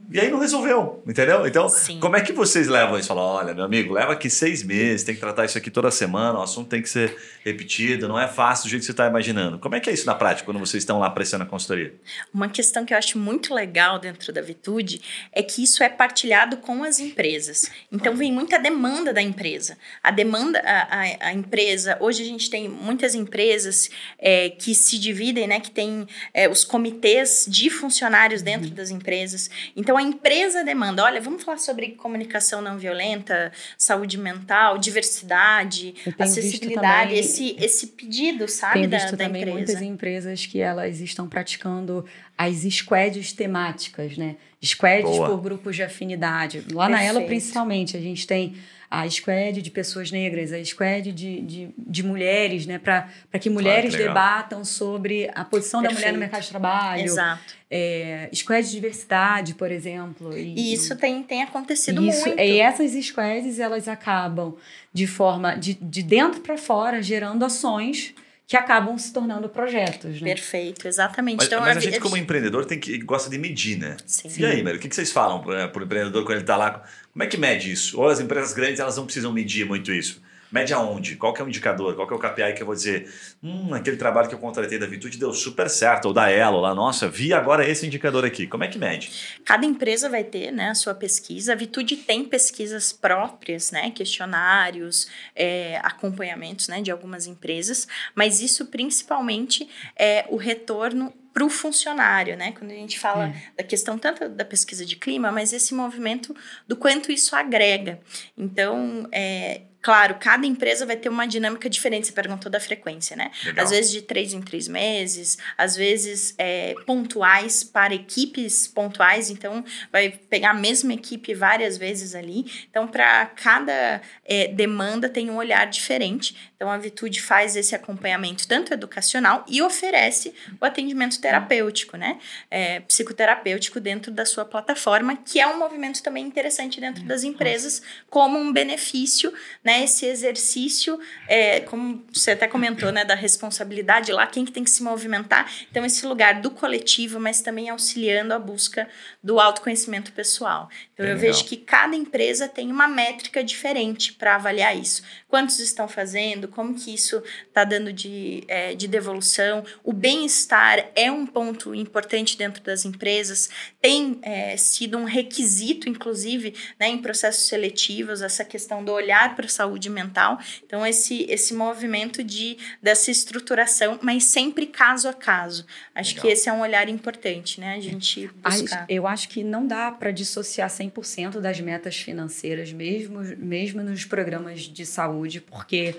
E aí não resolveu, entendeu? Então, Sim. como é que vocês levam isso? Falam, olha, meu amigo, leva aqui seis meses, tem que tratar isso aqui toda semana, o assunto tem que ser repetido, não é fácil do jeito que você está imaginando. Como é que é isso na prática, quando vocês estão lá prestando a consultoria? Uma questão que eu acho muito legal dentro da Vitude é que isso é partilhado com as empresas. Então, vem muita demanda da empresa. A demanda, a, a, a empresa, hoje a gente tem muitas empresas é, que se dividem, né, que tem é, os comitês de funcionários dentro uhum. das empresas. Então, a empresa demanda, olha, vamos falar sobre comunicação não violenta, saúde mental, diversidade, acessibilidade, esse, esse pedido, sabe, tenho da, visto da também empresa. muitas empresas que elas estão praticando as squads temáticas, né? Squads Boa. por grupos de afinidade. Lá Perfeito. na Ela, principalmente, a gente tem a squad de pessoas negras, a squad de, de, de mulheres, né? Para que mulheres claro, que debatam sobre a posição Perfeito. da mulher no mercado de trabalho. Exato. É, squad de diversidade, por exemplo. E, e isso tem, tem acontecido isso, muito. E essas squads, elas acabam de forma, de, de dentro para fora, gerando ações que acabam se tornando projetos. Né? Perfeito, exatamente. Mas, então, mas a, gente, como empreendedor, tem que gosta de medir, né? Sim. E aí, Mário, o que vocês falam para o empreendedor quando ele está lá? Como é que mede isso? Ou as empresas grandes elas não precisam medir muito isso? Mede aonde? Qual é o indicador? Qual é o KPI que eu vou dizer? Hum, aquele trabalho que eu contratei da Vitude deu super certo. Ou da Elo lá, nossa, vi agora esse indicador aqui. Como é que mede? Cada empresa vai ter né, a sua pesquisa. A Vitude tem pesquisas próprias, né, questionários, é, acompanhamentos né, de algumas empresas, mas isso principalmente é o retorno para o funcionário, né? Quando a gente fala da questão tanto da pesquisa de clima, mas esse movimento do quanto isso agrega. Então, é, Claro, cada empresa vai ter uma dinâmica diferente. Você perguntou da frequência, né? Legal. Às vezes de três em três meses, às vezes é, pontuais para equipes pontuais. Então, vai pegar a mesma equipe várias vezes ali. Então, para cada é, demanda tem um olhar diferente. Então, a Vitude faz esse acompanhamento tanto educacional e oferece o atendimento terapêutico, né? É, psicoterapêutico dentro da sua plataforma, que é um movimento também interessante dentro das empresas, como um benefício, né? esse exercício, é, como você até comentou, né, da responsabilidade lá, quem que tem que se movimentar. Então, esse lugar do coletivo, mas também auxiliando a busca do autoconhecimento pessoal. Então, é eu legal. vejo que cada empresa tem uma métrica diferente para avaliar isso. Quantos estão fazendo, como que isso está dando de, é, de devolução. O bem-estar é um ponto importante dentro das empresas, tem é, sido um requisito, inclusive, né, em processos seletivos, essa questão do olhar para a saúde mental. Então, esse, esse movimento de, dessa estruturação, mas sempre caso a caso. Acho Legal. que esse é um olhar importante, né? A gente buscar. Eu acho que não dá para dissociar 100% das metas financeiras, mesmo, mesmo nos programas de saúde, porque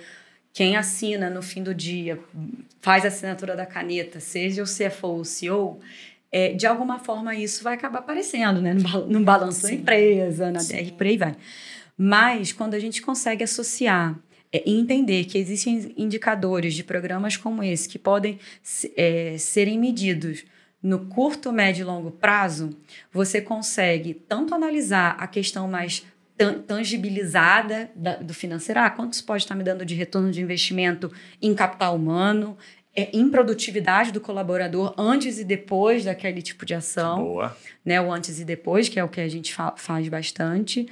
quem assina no fim do dia, faz a assinatura da caneta, seja o CFO ou o CEO, é, de alguma forma isso vai acabar aparecendo né? no, balanço Sim. da empresa, na DR, por aí vai. Mas quando a gente consegue associar é, e entender que existem indicadores de programas como esse que podem é, serem medidos no curto, médio e longo prazo, você consegue tanto analisar a questão mais tangibilizada da, do financeiro, ah, quanto isso pode estar me dando de retorno de investimento em capital humano, é, improdutividade do colaborador antes e depois daquele tipo de ação. Boa. Né, o antes e depois, que é o que a gente fa faz bastante.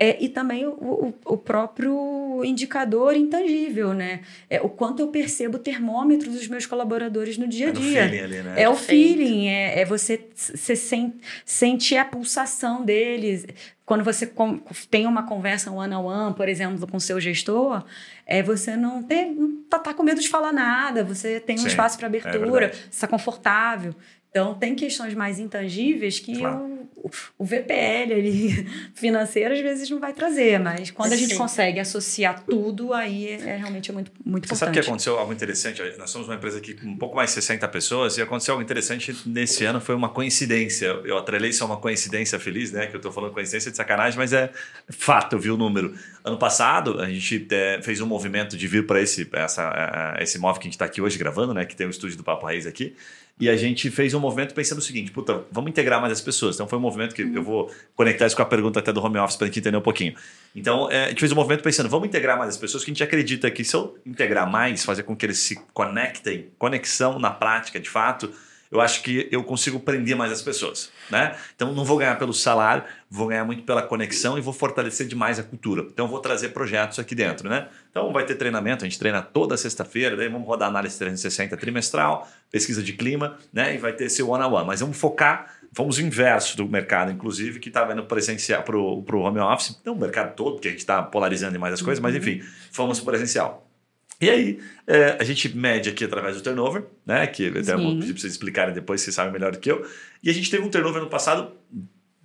É, e também o, o, o, próprio indicador intangível, né? É, o quanto eu percebo o termômetro dos meus colaboradores no dia a dia. É o feeling ali, né? É o feeling, é, é você, você sen sentir a pulsação deles. Quando você tem uma conversa one-on-one, -on -one, por exemplo, com o seu gestor, é você não, tem, não tá, tá com medo de falar nada, você tem um Sim, espaço para é abertura, é está confortável. Então, tem questões mais intangíveis que claro. o, o VPL ali, financeiro às vezes não vai trazer, mas quando a gente Sim. consegue associar tudo, aí é, é realmente muito, muito Você importante. sabe que aconteceu algo interessante? Nós somos uma empresa aqui com um pouco mais de 60 pessoas e aconteceu algo interessante nesse ano, foi uma coincidência. Eu atrelei só uma coincidência feliz, né? Que eu estou falando coincidência de sacanagem, mas é fato, eu vi o número. Ano passado, a gente é, fez um movimento de vir para esse, essa, esse móvel que a gente está aqui hoje gravando, né? Que tem o estúdio do Papo Raiz aqui. E a gente fez um movimento pensando o seguinte: puta, vamos integrar mais as pessoas. Então foi um movimento que uhum. eu vou conectar isso com a pergunta até do home office para a gente entender um pouquinho. Então é, a gente fez um movimento pensando, vamos integrar mais as pessoas, que a gente acredita que se eu integrar mais, fazer com que eles se conectem, conexão na prática de fato, eu acho que eu consigo prender mais as pessoas, né? Então não vou ganhar pelo salário, vou ganhar muito pela conexão e vou fortalecer demais a cultura. Então vou trazer projetos aqui dentro, né? Então vai ter treinamento, a gente treina toda sexta-feira, daí vamos rodar análise 360 trimestral, pesquisa de clima, né? E vai ter esse one on one, mas vamos focar Fomos o inverso do mercado, inclusive, que está vendo presencial para o home office, não o mercado todo, porque a gente está polarizando mais as coisas, uhum. mas enfim, fomos presencial. E aí, é, a gente mede aqui através do turnover, né? Que até vou pedir para vocês explicarem depois, vocês sabem melhor do que eu. E a gente teve um turnover no passado,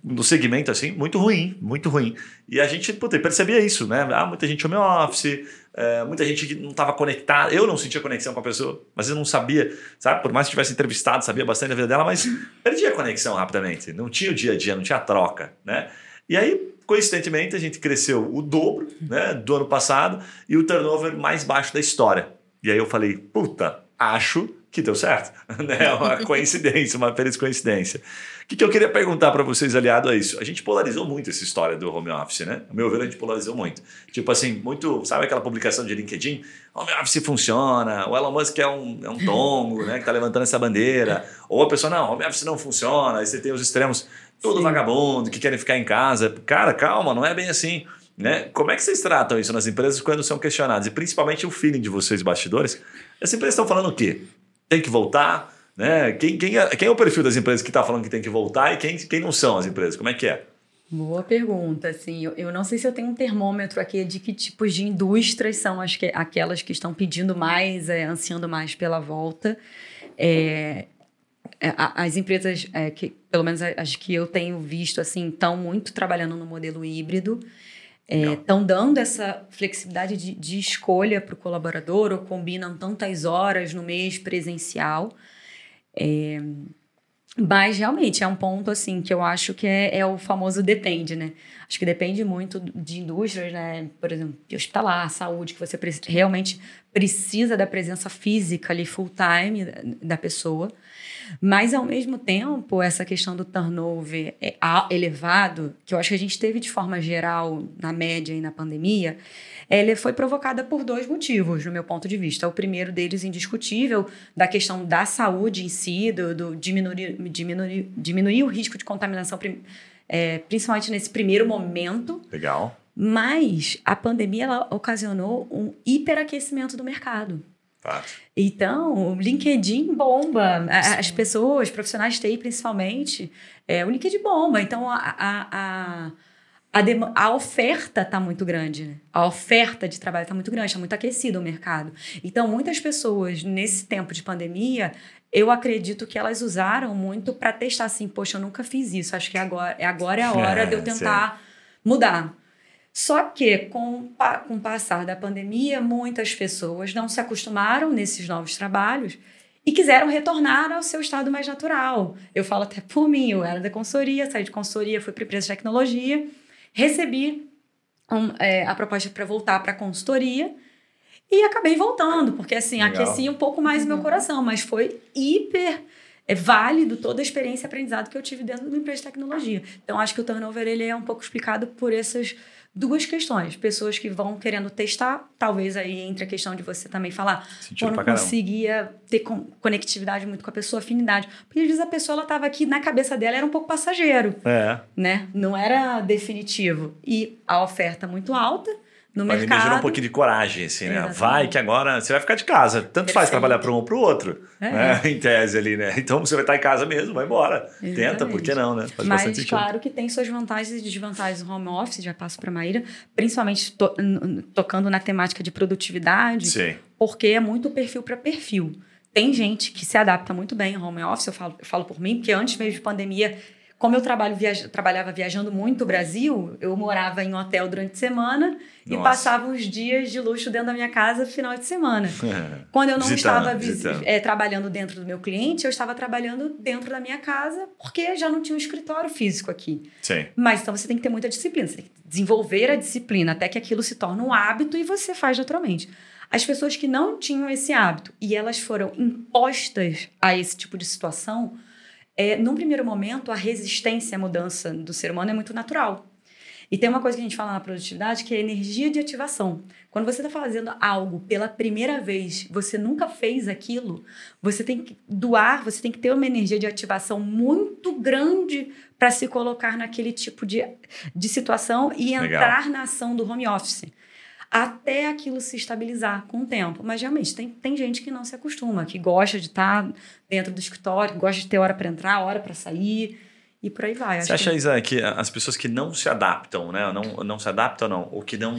no segmento, assim, muito ruim, muito ruim. E a gente puta, percebia isso, né? Ah, muita gente home office, é, muita gente que não estava conectada. Eu não sentia conexão com a pessoa, mas eu não sabia, sabe? Por mais que tivesse entrevistado, sabia bastante da vida dela, mas perdia a conexão rapidamente. Não tinha o dia a dia, não tinha a troca, né? E aí, coincidentemente, a gente cresceu o dobro né, do ano passado e o turnover mais baixo da história. E aí eu falei, puta, acho que deu certo. né? Uma coincidência, uma feliz coincidência. O que, que eu queria perguntar para vocês aliado a isso? A gente polarizou muito essa história do home office, né? A meu ver, a gente polarizou muito. Tipo assim, muito. Sabe aquela publicação de LinkedIn? Home office funciona, o Elon Musk é um, é um tongo, né? Que tá levantando essa bandeira. Ou a pessoa, não, home office não funciona. Aí você tem os extremos, todo Sim. vagabundo que querem ficar em casa. Cara, calma, não é bem assim. Né? Como é que vocês tratam isso nas empresas quando são questionados? E principalmente o feeling de vocês, bastidores. As empresas estão falando o quê? Tem que voltar? Né? Quem, quem, é, quem é o perfil das empresas que está falando que tem que voltar e quem, quem não são as empresas? Como é que é? Boa pergunta. Assim, eu, eu não sei se eu tenho um termômetro aqui de que tipos de indústrias são as que, aquelas que estão pedindo mais, é, ansiando mais pela volta. É, é as empresas, é, que, pelo menos as que eu tenho visto, assim, estão muito trabalhando no modelo híbrido estão é, dando essa flexibilidade de, de escolha para o colaborador ou combinam tantas horas no mês presencial. É, mas realmente é um ponto assim que eu acho que é, é, o famoso depende, né? Acho que depende muito de indústrias, né? Por exemplo, hospitalar, saúde, que você realmente precisa da presença física ali full time da, da pessoa. Mas, ao mesmo tempo, essa questão do turnover é elevado, que eu acho que a gente teve de forma geral na média e na pandemia, ela foi provocada por dois motivos, no meu ponto de vista. O primeiro deles, indiscutível, da questão da saúde em si, do, do diminuir, diminuir, diminuir o risco de contaminação, é, principalmente nesse primeiro momento. Legal. Mas a pandemia ela ocasionou um hiperaquecimento do mercado. Então, o LinkedIn bomba. Sim. As pessoas, profissionais de TI principalmente, é, o LinkedIn bomba. Então, a, a, a, a, a oferta está muito grande. Né? A oferta de trabalho está muito grande, está muito aquecido o mercado. Então, muitas pessoas, nesse tempo de pandemia, eu acredito que elas usaram muito para testar assim, poxa, eu nunca fiz isso, acho que agora, agora é a hora é, de eu tentar sim. mudar. Só que, com, com o passar da pandemia, muitas pessoas não se acostumaram nesses novos trabalhos e quiseram retornar ao seu estado mais natural. Eu falo até por mim, eu era da consultoria, saí de consultoria, fui para empresa de tecnologia, recebi um, é, a proposta para voltar para a consultoria e acabei voltando, porque assim, Legal. aqueci um pouco mais o meu uhum. coração, mas foi hiper é válido toda a experiência e aprendizado que eu tive dentro de uma empresa de tecnologia. Então, acho que o turnover ele é um pouco explicado por essas duas questões. Pessoas que vão querendo testar, talvez aí entre a questão de você também falar, eu não conseguia ter conectividade muito com a pessoa, afinidade. Porque às vezes a pessoa ela estava aqui na cabeça dela era um pouco passageiro. É. Né? Não era definitivo. E a oferta muito alta, no Mas mercado. Mas um pouquinho de coragem, assim, né? Exatamente. Vai que agora você vai ficar de casa. Tanto Perfeito. faz trabalhar para um ou para o outro, é. né? em tese ali, né? Então você vai estar em casa mesmo, vai embora. Exatamente. Tenta, por que não, né? Faz Mas claro que tem suas vantagens e desvantagens no home office, já passo para a Maíra, principalmente to tocando na temática de produtividade, Sim. porque é muito perfil para perfil. tem gente que se adapta muito bem ao home office, eu falo, eu falo por mim, porque antes mesmo de pandemia, como eu trabalho viaja, trabalhava viajando muito o Brasil, eu morava em hotel durante a semana Nossa. e passava os dias de luxo dentro da minha casa final de semana. Quando eu não visitando, estava é, trabalhando dentro do meu cliente, eu estava trabalhando dentro da minha casa, porque já não tinha um escritório físico aqui. Sim. Mas então você tem que ter muita disciplina, você tem que desenvolver a disciplina até que aquilo se torne um hábito e você faz naturalmente. As pessoas que não tinham esse hábito e elas foram impostas a esse tipo de situação, é, num primeiro momento, a resistência à mudança do ser humano é muito natural. E tem uma coisa que a gente fala na produtividade que é energia de ativação. Quando você está fazendo algo pela primeira vez, você nunca fez aquilo, você tem que doar, você tem que ter uma energia de ativação muito grande para se colocar naquele tipo de, de situação e Legal. entrar na ação do home office até aquilo se estabilizar com o tempo. Mas realmente tem, tem gente que não se acostuma, que gosta de estar dentro do escritório, gosta de ter hora para entrar, hora para sair e por aí vai. Você acha, que... Isa, que as pessoas que não se adaptam, né? Não, não se adaptam, não, ou que não.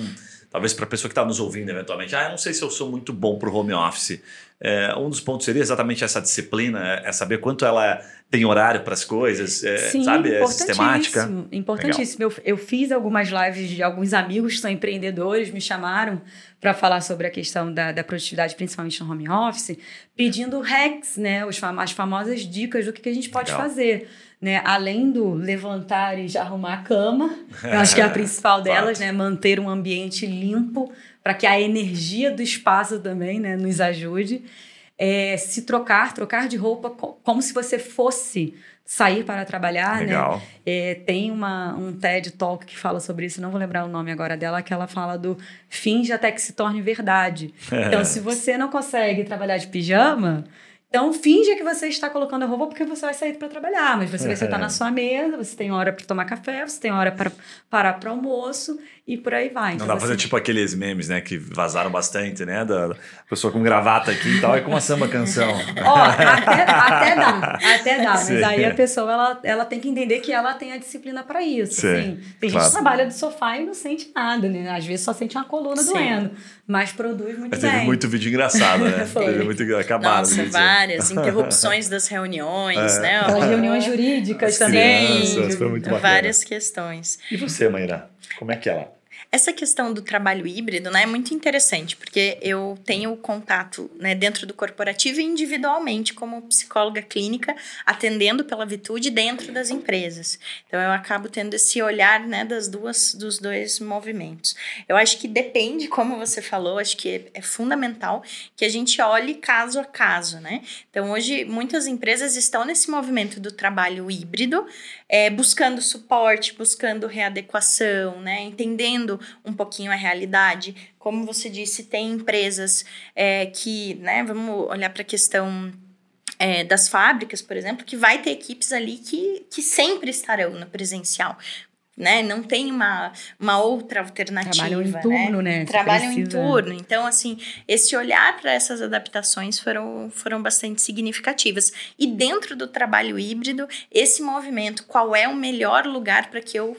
Talvez para a pessoa que está nos ouvindo eventualmente, ah, eu não sei se eu sou muito bom para o home office. É, um dos pontos seria exatamente essa disciplina, é, é saber quanto ela tem horário para as coisas, é, Sim, sabe? É sistemática. Importantíssimo. Eu, eu, fiz algumas lives de alguns amigos que são empreendedores, me chamaram para falar sobre a questão da, da, produtividade, principalmente no home office, pedindo hacks, né? Os, as famosas dicas do que, que a gente pode Legal. fazer. Né? Além do levantar e arrumar a cama, eu acho que é a principal delas, né? Manter um ambiente limpo para que a energia do espaço também né, nos ajude. É, se trocar, trocar de roupa como se você fosse sair para trabalhar, né? Legal. né? É, tem uma, um TED Talk que fala sobre isso, não vou lembrar o nome agora dela, que ela fala do finge até que se torne verdade. Então, se você não consegue trabalhar de pijama, então, finge que você está colocando a roupa porque você vai sair para trabalhar, mas você vai sentar na sua mesa, você tem hora para tomar café, você tem hora para parar para almoço e por aí vai. Não então, dá pra fazer tipo aqueles memes, né, que vazaram bastante, né, da pessoa com gravata aqui e tal, e com uma samba canção. Ó, até, até dá, até dá, mas aí a pessoa, ela, ela tem que entender que ela tem a disciplina para isso, Sim, assim. Tem claro. gente que trabalha do sofá e não sente nada, né, às vezes só sente uma coluna Sim. doendo, mas produz muito mas bem. Teve muito vídeo engraçado, né? teve muito acabado. Nossa, várias interrupções das reuniões, é. né? Reuniões jurídicas também. Crianças, foi muito bacana. Várias questões. E você, Maíra? Como é que ela? Essa questão do trabalho híbrido né, é muito interessante, porque eu tenho contato né, dentro do corporativo e individualmente, como psicóloga clínica, atendendo pela Vitude dentro das empresas. Então, eu acabo tendo esse olhar né, das duas, dos dois movimentos. Eu acho que depende, como você falou, acho que é, fundamental que a gente olhe caso a caso. Né? Então, hoje, muitas empresas estão nesse movimento do trabalho híbrido, é, buscando suporte, buscando readequação, né, entendendo um pouquinho a realidade. Como você disse, tem empresas é, que, né, vamos olhar para a questão é, das fábricas, por exemplo, que vai ter equipes ali que, que sempre estarão no presencial. Né? Não tem uma, uma outra alternativa. Trabalham em turno, né? né? Trabalham precisa... em turno. Então, assim, esse olhar para essas adaptações foram, foram bastante significativas. E dentro do trabalho híbrido, esse movimento, qual é o melhor lugar para que eu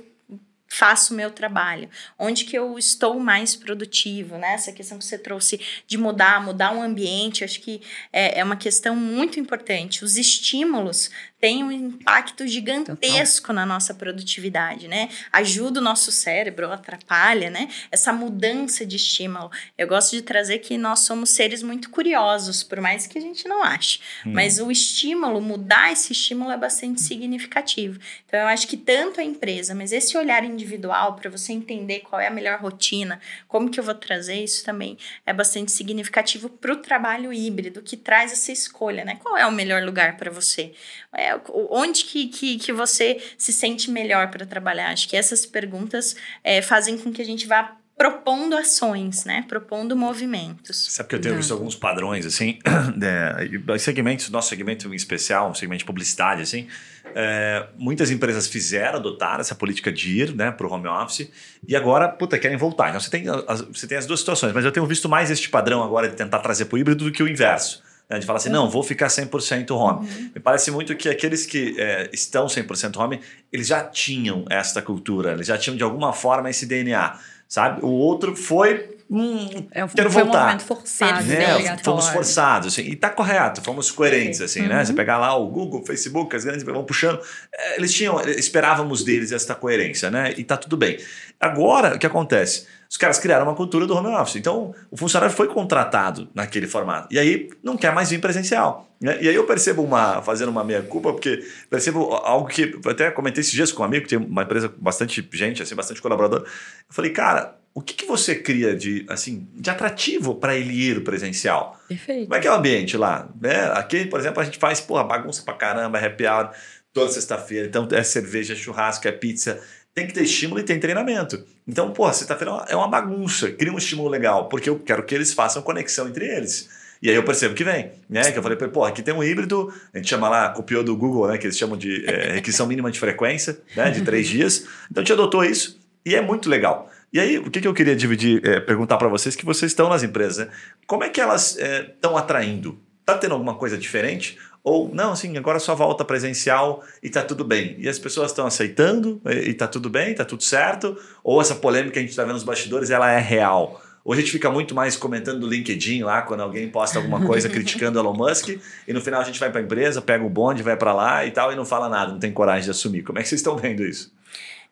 faço o meu trabalho, onde que eu estou mais produtivo, né? Essa questão que você trouxe de mudar, mudar um ambiente, acho que é, é uma questão muito importante. Os estímulos tem um impacto gigantesco Total. na nossa produtividade, né? Ajuda o nosso cérebro, atrapalha, né? Essa mudança de estímulo. Eu gosto de trazer que nós somos seres muito curiosos, por mais que a gente não ache. Hum. Mas o estímulo, mudar esse estímulo é bastante significativo. Então, eu acho que tanto a empresa, mas esse olhar individual para você entender qual é a melhor rotina, como que eu vou trazer isso também é bastante significativo para o trabalho híbrido, que traz essa escolha, né? Qual é o melhor lugar para você? É, onde que, que, que você se sente melhor para trabalhar? Acho que essas perguntas é, fazem com que a gente vá propondo ações, né? Propondo movimentos. Sabe que eu tenho visto alguns padrões, assim, é, segmentos, nosso segmento em especial, um segmento de publicidade, assim, é, muitas empresas fizeram, adotar essa política de ir né, para o home office e agora, puta, querem voltar. Então você tem, as, você tem as duas situações, mas eu tenho visto mais este padrão agora de tentar trazer para o híbrido do que o inverso. Né, de falar assim, não, vou ficar 100% home. Uhum. Me parece muito que aqueles que é, estão 100% home, eles já tinham esta cultura, eles já tinham de alguma forma esse DNA, sabe? O outro foi hum, é, quero foi voltar. um momento forçado. Né? Fomos forçados, assim, e tá correto, fomos coerentes, assim, né? uhum. né? Você pegar lá o Google, o Facebook, as grandes vão puxando, é, eles tinham, esperávamos deles essa coerência, né? E tá tudo bem. Agora, o que acontece? Os caras criaram uma cultura do home office. Então, o funcionário foi contratado naquele formato. E aí, não quer mais vir presencial. Né? E aí eu percebo uma, fazendo uma meia-culpa, porque percebo algo que eu até comentei esses dias com um amigo, que tem uma empresa com bastante gente, assim, bastante colaborador. Eu falei, cara, o que, que você cria de, assim, de atrativo para ele ir presencial? Perfeito. Como é que é o ambiente lá? Né? Aqui, por exemplo, a gente faz porra, bagunça pra caramba, é happy hour toda sexta-feira. Então é cerveja, é churrasco, é pizza tem que ter estímulo e tem treinamento. Então, pô, sexta-feira é uma bagunça, cria um estímulo legal, porque eu quero que eles façam conexão entre eles. E aí eu percebo que vem, né? Que eu falei, pô, aqui tem um híbrido, a gente chama lá, copiou do Google, né? Que eles chamam de é, requisição mínima de frequência, né? De três dias. Então a gente adotou isso e é muito legal. E aí, o que, que eu queria dividir, é, perguntar para vocês, que vocês estão nas empresas, né? Como é que elas estão é, atraindo? Tá tendo alguma coisa diferente? Ou, não, assim, agora só volta presencial e tá tudo bem. E as pessoas estão aceitando e, tá tudo bem, tá tudo certo? Ou essa polêmica que a gente está vendo nos bastidores, ela é real? Hoje a gente fica muito mais comentando no LinkedIn lá, quando alguém posta alguma coisa criticando Elon Musk, e no final a gente vai para a empresa, pega o bonde, vai para lá e tal, e não fala nada, não tem coragem de assumir. Como é que vocês estão vendo isso?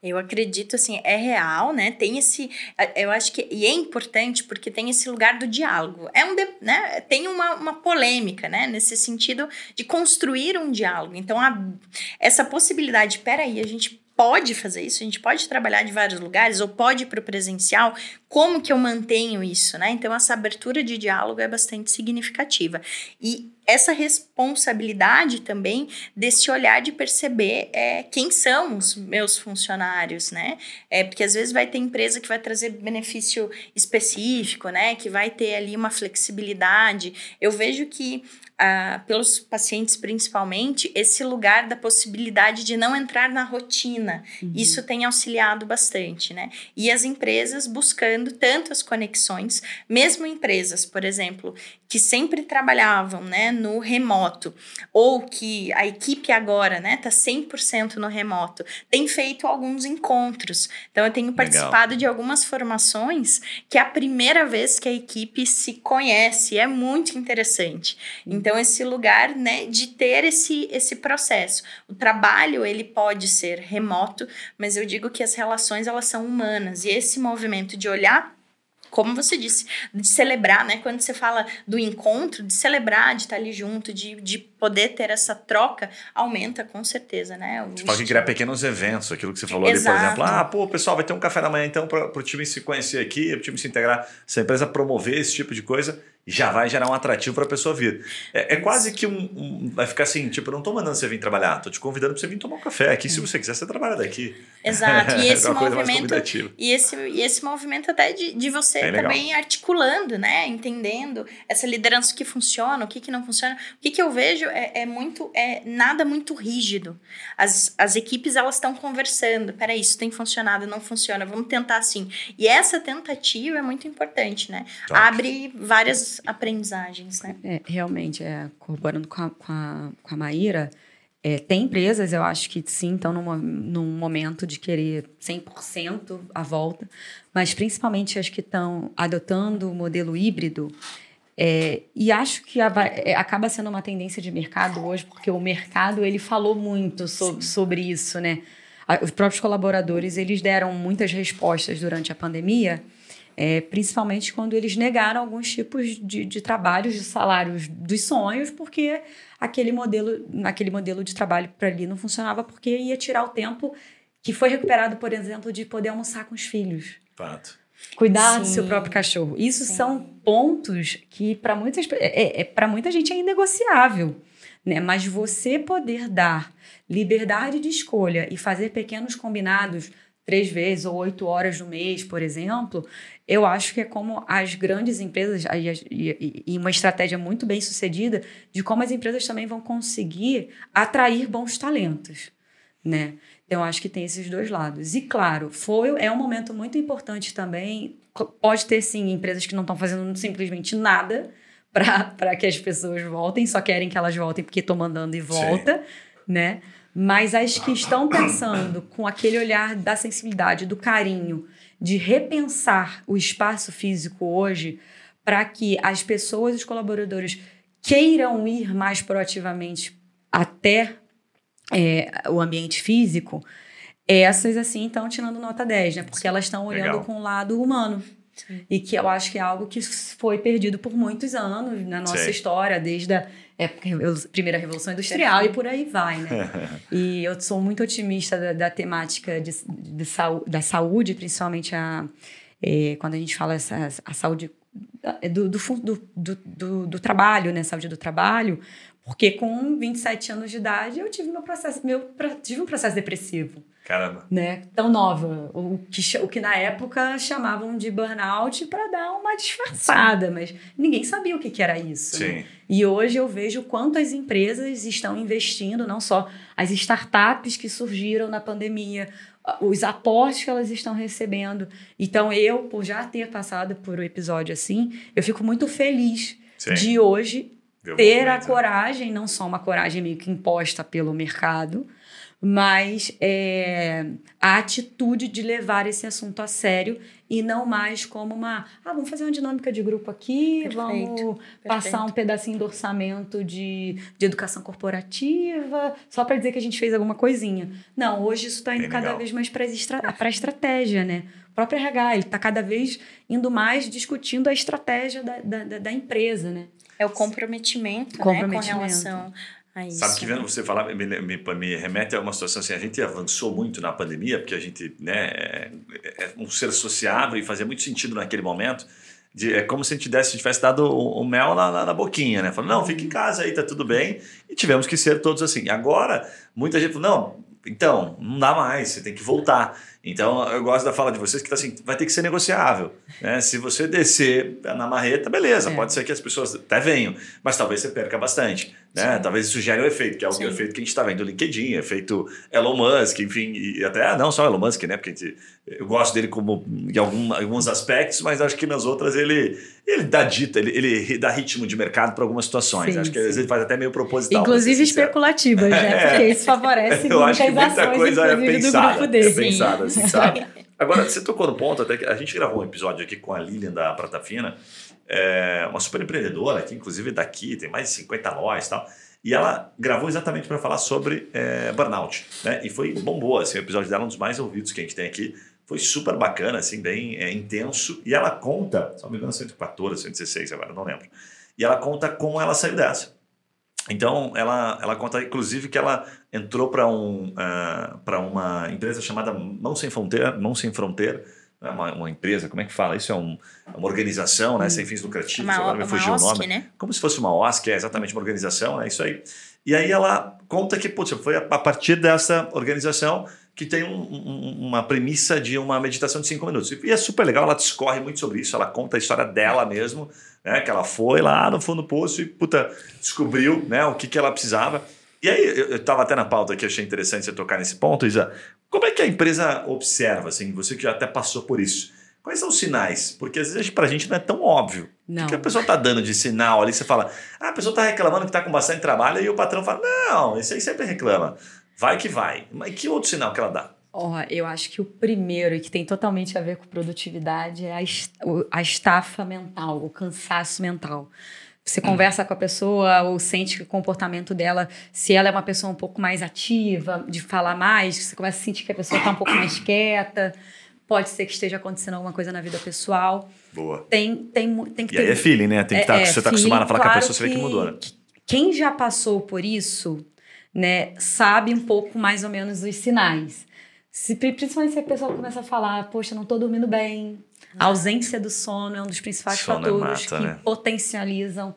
Eu acredito, assim, é real, né? Tem esse. Eu acho que. E é importante porque tem esse lugar do diálogo. É um. Né? Tem uma, uma polêmica, né? Nesse sentido de construir um diálogo. Então, a, essa possibilidade, peraí, a gente pode fazer isso, a gente pode trabalhar de vários lugares ou pode ir para o presencial, como que eu mantenho isso, né? Então, essa abertura de diálogo é bastante significativa. E essa responsabilidade também desse olhar de perceber é, quem são os meus funcionários, né? É, porque às vezes vai ter empresa que vai trazer benefício específico, né? Que vai ter ali uma flexibilidade. Eu vejo que ah, pelos pacientes principalmente, esse lugar da possibilidade de não entrar na rotina. Uhum. Isso tem auxiliado bastante, né? E as empresas buscando tanto as conexões, mesmo empresas, por exemplo, que sempre trabalhavam, né, no remoto, ou que a equipe agora, né, tá 100% no remoto, tem feito alguns encontros. Então eu tenho participado Legal. de algumas formações que é a primeira vez que a equipe se conhece, é muito interessante. Então esse lugar, né, de ter esse esse processo. O trabalho ele pode ser remoto, mas eu digo que as relações elas são humanas e esse movimento de olhar como você disse, de celebrar, né? Quando você fala do encontro, de celebrar, de estar ali junto, de, de poder ter essa troca, aumenta com certeza, né? Você fala que criar pequenos eventos, aquilo que você falou Exato. ali, por exemplo. Ah, pô, pessoal, vai ter um café da manhã então para o time se conhecer aqui, para o time se integrar. Se a empresa promover esse tipo de coisa, já vai gerar um atrativo para a pessoa vir. É, é quase que um, um, Vai ficar assim, tipo, eu não estou mandando você vir trabalhar, estou te convidando para você vir tomar um café aqui. Se você quiser, você trabalha daqui. Exato. E esse movimento. E esse, e esse movimento até de, de você Bem também legal. articulando, né? Entendendo essa liderança que funciona, o que, que não funciona. O que, que eu vejo é, é muito. é nada muito rígido. As, as equipes elas estão conversando. Peraí, isso tem funcionado, não funciona, vamos tentar assim. E essa tentativa é muito importante, né? Top. Abre várias aprendizagens, né? É, realmente, é, corroborando com a, com a, com a Maíra, é, tem empresas, eu acho que sim, estão num, num momento de querer 100% a volta, mas principalmente as que estão adotando o modelo híbrido. É, e acho que a, é, acaba sendo uma tendência de mercado hoje, porque o mercado ele falou muito so, sobre isso, né? Os próprios colaboradores eles deram muitas respostas durante a pandemia é, principalmente quando eles negaram alguns tipos de, de trabalhos, de salários dos sonhos, porque aquele modelo, aquele modelo de trabalho para ali não funcionava, porque ia tirar o tempo que foi recuperado, por exemplo, de poder almoçar com os filhos. Fato. Cuidar Sim. do seu próprio cachorro. Isso Sim. são pontos que para muitas é, é para muita gente é inegociável, né? Mas você poder dar liberdade de escolha e fazer pequenos combinados três vezes ou oito horas no mês, por exemplo, eu acho que é como as grandes empresas, e uma estratégia muito bem sucedida, de como as empresas também vão conseguir atrair bons talentos, né? Então, eu acho que tem esses dois lados. E, claro, foi, é um momento muito importante também. Pode ter, sim, empresas que não estão fazendo simplesmente nada para que as pessoas voltem, só querem que elas voltem porque estou mandando e volta, sim. né? Mas as que estão pensando com aquele olhar da sensibilidade, do carinho, de repensar o espaço físico hoje para que as pessoas, os colaboradores, queiram ir mais proativamente até é, o ambiente físico, essas, assim, estão tirando nota 10, né? Porque elas estão olhando Legal. com o lado humano. Sim. E que eu acho que é algo que foi perdido por muitos anos na nossa Sim. história, desde a época, primeira Revolução Industrial e por aí vai, né? e eu sou muito otimista da, da temática de, de saúde, da saúde, principalmente a, é, quando a gente fala essa, a saúde do, do, do, do, do trabalho, né? Saúde do trabalho, porque com 27 anos de idade eu tive meu processo, meu, tive um processo depressivo. Caramba. Né? Tão nova. O que, o que na época chamavam de burnout para dar uma disfarçada, mas ninguém sabia o que, que era isso. Né? Sim. Né? E hoje eu vejo quanto as empresas estão investindo, não só as startups que surgiram na pandemia, os aportes que elas estão recebendo. Então, eu, por já ter passado por um episódio assim, eu fico muito feliz Sim. de hoje Deu ter a coragem, não só uma coragem meio que imposta pelo mercado, mas é, a atitude de levar esse assunto a sério e não mais como uma, ah, vamos fazer uma dinâmica de grupo aqui, perfeito, vamos perfeito. passar um pedacinho do orçamento de, de educação corporativa, só para dizer que a gente fez alguma coisinha. Não, hoje isso está indo Bem cada legal. vez mais para a estratégia, né? O próprio RH, ele está cada vez indo mais discutindo a estratégia da, da, da empresa, né? É o comprometimento, comprometimento. Né, com relação é Sabe que vendo você falar, me, me, me, remete a uma situação assim, a gente avançou muito na pandemia, porque a gente né, é, é um ser sociável e fazia muito sentido naquele momento. De, é como se a gente desse, tivesse dado o, o mel na, na, na, boquinha, né? Falando, não, fica em casa aí, tá tudo bem. E tivemos que ser todos assim. Agora, muita gente falou, não, então, não dá mais, você tem que voltar. Então, eu gosto da fala de vocês que tá assim, vai ter que ser negociável. Né? Se você descer na marreta, beleza, é. pode ser que as pessoas até venham, mas talvez você perca bastante. Né? Talvez isso gere um efeito, que é o Sim. efeito que a gente está vendo no LinkedIn, efeito Elon Musk, enfim, e até ah, não só Elon Musk, né? Porque gente, eu gosto dele como em algum, alguns aspectos, mas acho que nas outras ele, ele dá dita, ele, ele dá ritmo de mercado para algumas situações. Sim, acho que às vezes ele faz até meio proposital. Inclusive especulativas, né? Porque isso favorece eu acho que muita coisa é pensada, do grupo dele. É pensada, assim, sabe? Agora, você tocou no ponto, até que a gente gravou um episódio aqui com a Lilian da Prata Fina, é, uma super empreendedora, que inclusive daqui tem mais de 50 lojas e tal. E ela gravou exatamente para falar sobre é, burnout, né? E foi bombou, assim, o episódio dela um dos mais ouvidos que a gente tem aqui. Foi super bacana, assim, bem é, intenso. E ela conta, não me engano, 114, 116 agora, não lembro. E ela conta como ela saiu dessa. Então, ela, ela conta, inclusive, que ela entrou para um, uh, uma empresa chamada Mão Sem Fronteira, Mão Sem Fronteira, né? uma, uma, empresa, como é que fala? Isso é um, uma organização né? sem fins lucrativos, uma, agora me fugiu o nome. Né? Como se fosse uma OSC, é exatamente uma organização, é isso aí. E aí ela conta que putz, foi a, a partir dessa organização que tem um, um, uma premissa de uma meditação de cinco minutos. E é super legal, ela discorre muito sobre isso, ela conta a história dela mesmo, né? Que ela foi lá no fundo do poço e puta, descobriu né, o que, que ela precisava. E aí, eu estava até na pauta que achei interessante você tocar nesse ponto, Isa. Como é que a empresa observa, assim, você que já até passou por isso? Quais são os sinais? Porque às vezes para a gente não é tão óbvio. Não. O que a pessoa está dando de sinal ali? Você fala, ah, a pessoa está reclamando que está com bastante trabalho, e o patrão fala, não, esse aí sempre reclama. Vai que vai. Mas que outro sinal que ela dá? Oh, eu acho que o primeiro, e que tem totalmente a ver com produtividade, é a, a estafa mental, o cansaço mental. Você conversa com a pessoa ou sente que o comportamento dela, se ela é uma pessoa um pouco mais ativa, de falar mais, você começa a sentir que a pessoa está um pouco mais quieta. Pode ser que esteja acontecendo alguma coisa na vida pessoal. Boa. Tem, tem, tem que e ter. aí é feeling, né? Tem que estar, é, tá, você está acostumado a falar claro com a pessoa, você vê que mudou, né? Quem já passou por isso, né, sabe um pouco mais ou menos os sinais. Se, principalmente se a pessoa começa a falar, poxa, não estou dormindo bem, a ausência do sono é um dos principais sono é fatores mata, que né? potencializam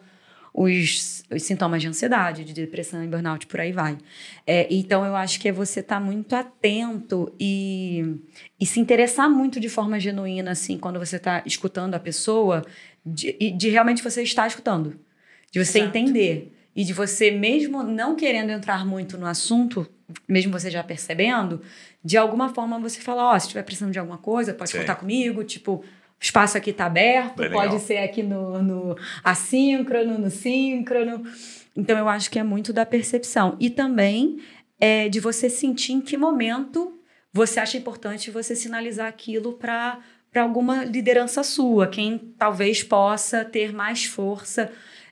os, os, sintomas de ansiedade, de depressão e burnout, por aí vai. É, então, eu acho que é você estar tá muito atento e, e se interessar muito de forma genuína, assim, quando você está escutando a pessoa, de, de realmente você estar escutando, de você Exato. entender. E de você, mesmo não querendo entrar muito no assunto, mesmo você já percebendo, de alguma forma você fala, ó, oh, se estiver precisando de alguma coisa, pode Sim. contar comigo, tipo, o espaço aqui está aberto, Bem pode legal. ser aqui no, no assíncrono, no síncrono. Então, eu acho que é muito da percepção. E também é, de você sentir em que momento você acha importante você sinalizar aquilo para para alguma liderança sua, quem talvez possa ter mais força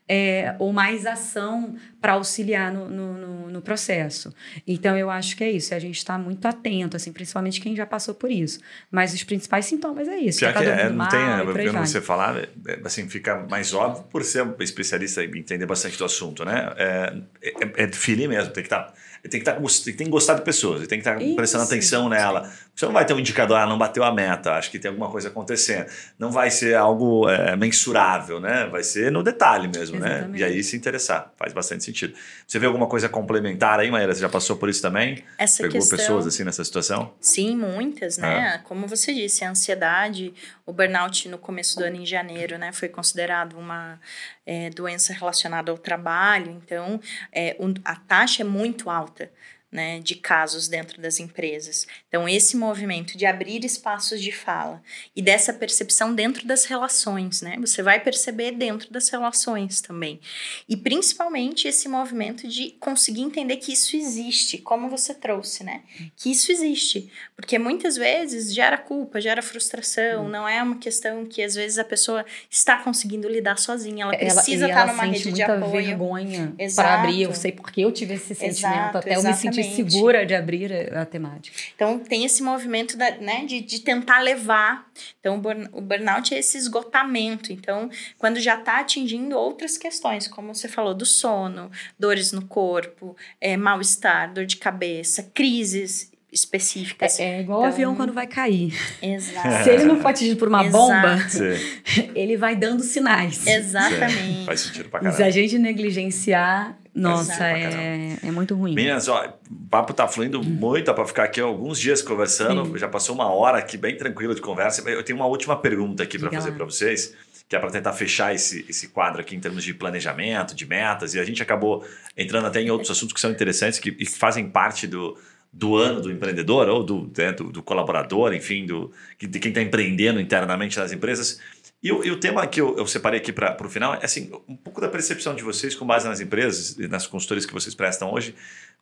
é, ou mais ação para auxiliar no, no, no, processo. Então, eu acho que é isso, é a gente está muito atento, assim, principalmente quem já passou por isso. Mas os principais sintomas é isso. Já que é, não tem, vendo você falar, é, assim, fica mais óbvio por ser especialista e entender bastante do assunto, né? É, é, é mesmo, tem que estar. Tá tem que, estar, tá tem que gostar de pessoas, tem que estar Isso, prestando atenção nela. Você não vai ter um indicador, ah, não bateu a meta, acho que tem alguma coisa acontecendo. Não vai ser algo é, mensurável, né? Vai ser no detalhe mesmo, Exatamente. né? E aí se interessar, faz bastante sentido. Você vê alguma coisa complementar aí, Maíra? Você já passou por isso também? Essa Pegou questão... pessoas assim nessa situação? Sim, muitas, né? É. Como você disse, a ansiedade, o burnout no começo do ano em janeiro, né? Foi considerado uma é, doença relacionada ao trabalho, então é, um, a taxa é muito alta né, de casos dentro das empresas. Então, esse movimento de abrir espaços de fala e dessa percepção dentro das relações, né? Você vai perceber dentro das relações também. E principalmente esse movimento de conseguir entender que isso existe, como você trouxe, né? Que isso existe. Porque muitas vezes gera culpa, gera frustração, hum. não é uma questão que às vezes a pessoa está conseguindo lidar sozinha, ela precisa ela, estar numa rede de apoio. vergonha para abrir, eu sei porque eu tive esse sentimento, Exato, até eu me sentir segura de abrir a temática. Então, tem esse movimento da, né, de, de tentar levar. Então, o burnout é esse esgotamento. Então, quando já está atingindo outras questões, como você falou, do sono, dores no corpo, é, mal-estar, dor de cabeça, crises específicas. É, é igual então, o avião quando vai cair. Exato. Se ele não for atingido por uma Exato. bomba, ele vai dando sinais. Exatamente. Faz sentido pra caralho. Se a gente negligenciar, nossa, é, é muito ruim. Meninas, ó, o papo tá fluindo muito, dá pra ficar aqui alguns dias conversando. Sim. Já passou uma hora aqui bem tranquilo de conversa. Eu tenho uma última pergunta aqui para fazer para vocês, que é para tentar fechar esse, esse quadro aqui em termos de planejamento, de metas. E a gente acabou entrando até em outros assuntos que são interessantes que, que fazem parte do, do ano do empreendedor ou do, né, do, do, colaborador, enfim, do, de quem está empreendendo internamente nas empresas. E o, e o tema que eu, eu separei aqui para o final é assim, um pouco da percepção de vocês com base nas empresas e nas consultorias que vocês prestam hoje,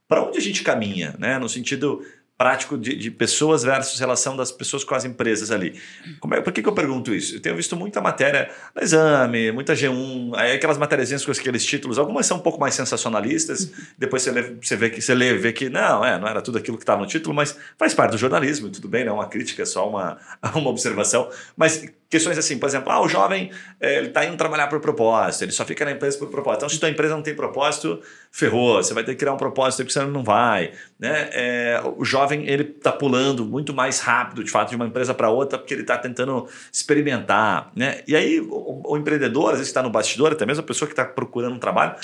para onde a gente caminha, né? No sentido prático de, de, pessoas versus relação das pessoas com as empresas ali. Como é, por que, que eu pergunto isso? Eu tenho visto muita matéria no exame, muita G1, aí aquelas matérias com aqueles títulos, algumas são um pouco mais sensacionalistas, depois você lê, você vê que você lê, vê que não, é, não era tudo aquilo que estava no título, mas faz parte do jornalismo, tudo bem, não é uma crítica, é só uma, uma observação, mas questões assim, por exemplo, ah, o jovem é, ele está indo trabalhar por propósito, ele só fica na empresa por propósito. Então, se tua empresa não tem propósito, ferrou, você vai ter que criar um propósito porque você não vai. Né? É, o jovem ele está pulando muito mais rápido, de fato, de uma empresa para outra, porque ele está tentando experimentar. Né? E aí, o, o empreendedor, às vezes está no bastidor, até mesmo a pessoa que está procurando um trabalho,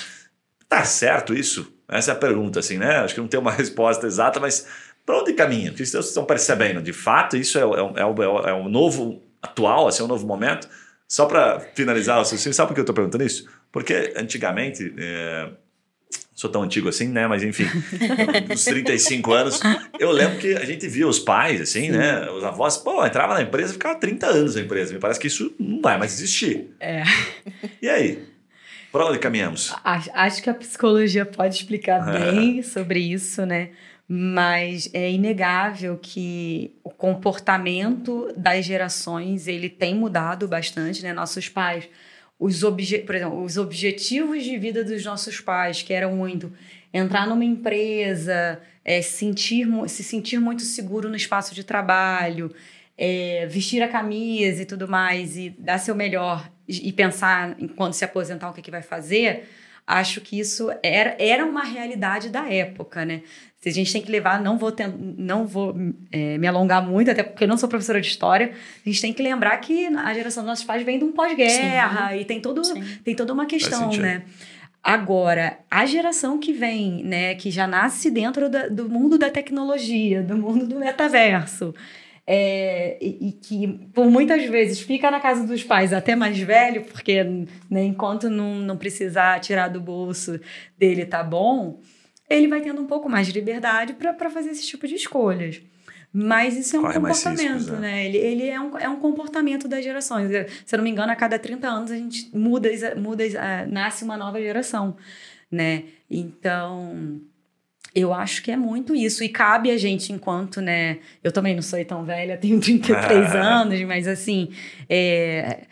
tá certo isso? Essa é a pergunta, assim, né? Acho que não tem uma resposta exata, mas para onde caminha? Porque vocês estão percebendo, de fato, isso é, é, é, é, é um novo atual, assim, um novo momento. Só para finalizar, você sabe por que eu estou perguntando isso? Porque antigamente, é, sou tão antigo assim, né? Mas enfim, uns 35 anos, eu lembro que a gente via os pais, assim, Sim. né? Os avós, pô, entrava na empresa e ficava 30 anos na empresa. Me parece que isso não vai mais existir. É. E aí? Para onde caminhamos? Acho que a psicologia pode explicar bem sobre isso, né? Mas é inegável que o comportamento das gerações ele tem mudado bastante, né? Nossos pais, os obje por exemplo, os objetivos de vida dos nossos pais, que eram muito entrar numa empresa, é, sentir, se sentir muito seguro no espaço de trabalho, é, vestir a camisa e tudo mais, e dar seu melhor e pensar quando se aposentar o que, que vai fazer, acho que isso era, era uma realidade da época, né? Se a gente tem que levar, não vou, ter, não vou é, me alongar muito, até porque eu não sou professora de história, a gente tem que lembrar que a geração dos nossos pais vem de um pós-guerra e tem, todo, tem toda uma questão, né? Agora, a geração que vem, né, que já nasce dentro da, do mundo da tecnologia, do mundo do metaverso, é, e, e, que por muitas vezes fica na casa dos pais até mais velho, porque né, enquanto não, não precisar tirar do bolso dele tá bom, ele vai tendo um pouco mais de liberdade para fazer esse tipo de escolhas. Mas isso é um Corre comportamento, riscos, né? né? Ele, ele é, um, é um comportamento das gerações. Se eu não me engano, a cada 30 anos a gente muda, muda nasce uma nova geração, né? Então, Eu acho que é muito isso. E cabe a gente, enquanto, né? Eu também não sou tão velha, tenho 33 anos, mas assim. É,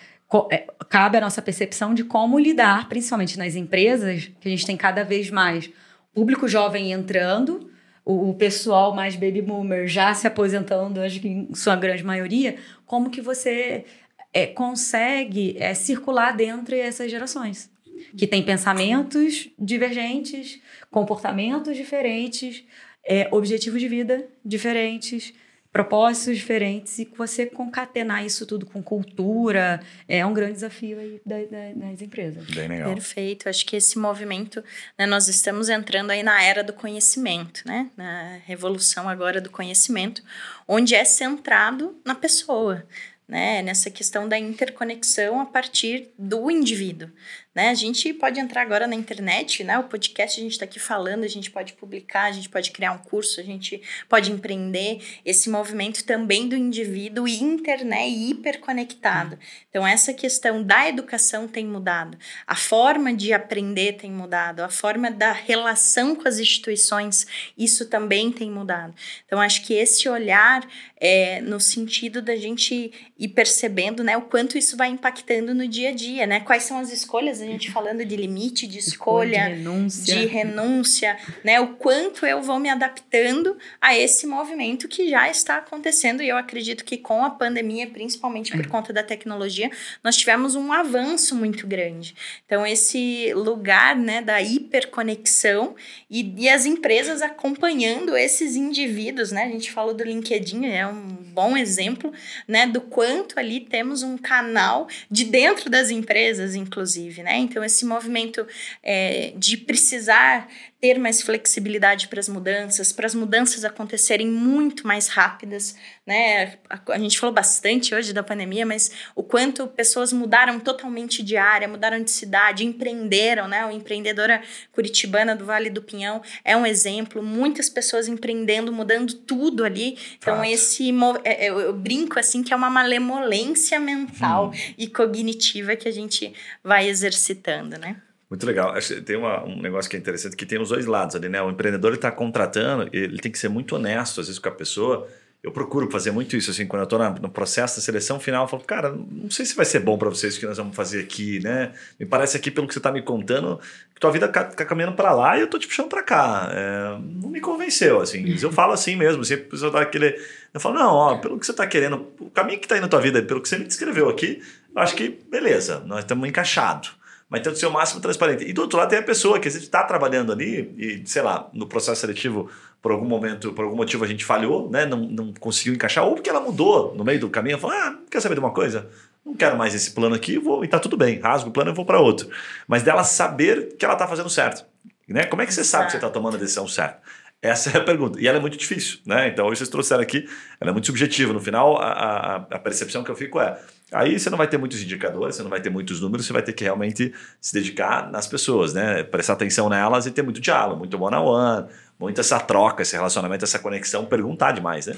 é, cabe a nossa percepção de como lidar, principalmente nas empresas, que a gente tem cada vez mais público jovem entrando, o, o pessoal mais baby boomer já se aposentando, acho que em sua grande maioria, como que você é, consegue é, circular dentro dessas gerações? Que tem pensamentos divergentes, comportamentos diferentes, é, objetivos de vida diferentes, propósitos diferentes, e você concatenar isso tudo com cultura é um grande desafio aí das empresas. Bem legal. Perfeito. Acho que esse movimento, né, nós estamos entrando aí na era do conhecimento, né? Na revolução agora do conhecimento, onde é centrado na pessoa né, nessa questão da interconexão a partir do indivíduo. Né? A gente pode entrar agora na internet, né? O podcast a gente está aqui falando, a gente pode publicar, a gente pode criar um curso, a gente pode empreender. Esse movimento também do indivíduo inter, né, hiperconectado. Hum. Então, essa questão da educação tem mudado, a forma de aprender tem mudado, a forma da relação com as instituições, isso também tem mudado. Então, acho que esse olhar é no sentido da gente ir percebendo né, o quanto isso vai impactando no dia a dia, né? Quais são as escolhas gente falando de limite, de escolha, de renúncia. de renúncia, né? O quanto eu vou me adaptando a esse movimento que já está acontecendo e eu acredito que com a pandemia, principalmente por é. conta da tecnologia, nós tivemos um avanço muito grande. Então esse lugar, né, da hiperconexão e, e as empresas acompanhando esses indivíduos, né? A gente falou do LinkedIn, é um bom exemplo, né, do quanto ali temos um canal de dentro das empresas, inclusive, né? Então, esse movimento é, de precisar ter mais flexibilidade para as mudanças, para as mudanças acontecerem muito mais rápidas, né? A, a, gente falou bastante hoje da pandemia, mas o quanto pessoas mudaram totalmente de área, mudaram de cidade, empreenderam, né? O empreendedora curitibana do Vale do Pinhão é um exemplo, muitas pessoas empreendendo, mudando tudo ali. Então Fato. esse é, é, eu, eu, brinco assim que é uma malemolência mental hum. e cognitiva que a gente vai exercitando, né? Muito legal. Tem uma, um negócio que é interessante que tem os dois lados ali, né? O empreendedor está contratando, ele tem que ser muito honesto, às vezes, com a pessoa. Eu procuro fazer muito isso, assim, quando eu estou no processo da seleção final, eu falo, cara, não sei se vai ser bom para vocês o que nós vamos fazer aqui, né? Me parece aqui, pelo que você está me contando, que tua vida está caminhando para lá e eu estou te puxando para cá. É, não me convenceu, assim. Eu falo assim mesmo, sempre assim, pessoa dá aquele... Eu falo, não, ó, pelo que você está querendo, o caminho que está aí na tua vida, pelo que você me descreveu aqui, eu acho que, beleza, nós estamos encaixados mas tendo ser o máximo transparente. E do outro lado tem a pessoa que a gente está trabalhando ali e, sei lá, no processo seletivo, por algum momento, por algum motivo a gente falhou, né? não, não conseguiu encaixar, ou porque ela mudou no meio do caminho, falou, ah, quer saber de uma coisa? Não quero mais esse plano aqui, vou, e tá tudo bem, rasgo o plano e vou para outro. Mas dela saber que ela está fazendo certo. Né? Como é que você sabe que você está tomando a decisão certa? Essa é a pergunta. E ela é muito difícil, né? Então, hoje vocês trouxeram aqui, ela é muito subjetiva. No final, a, a, a percepção que eu fico é: Aí você não vai ter muitos indicadores, você não vai ter muitos números, você vai ter que realmente se dedicar nas pessoas, né? Prestar atenção nelas e ter muito diálogo, muito one-on-one, muito essa troca, esse relacionamento, essa conexão, perguntar demais, né?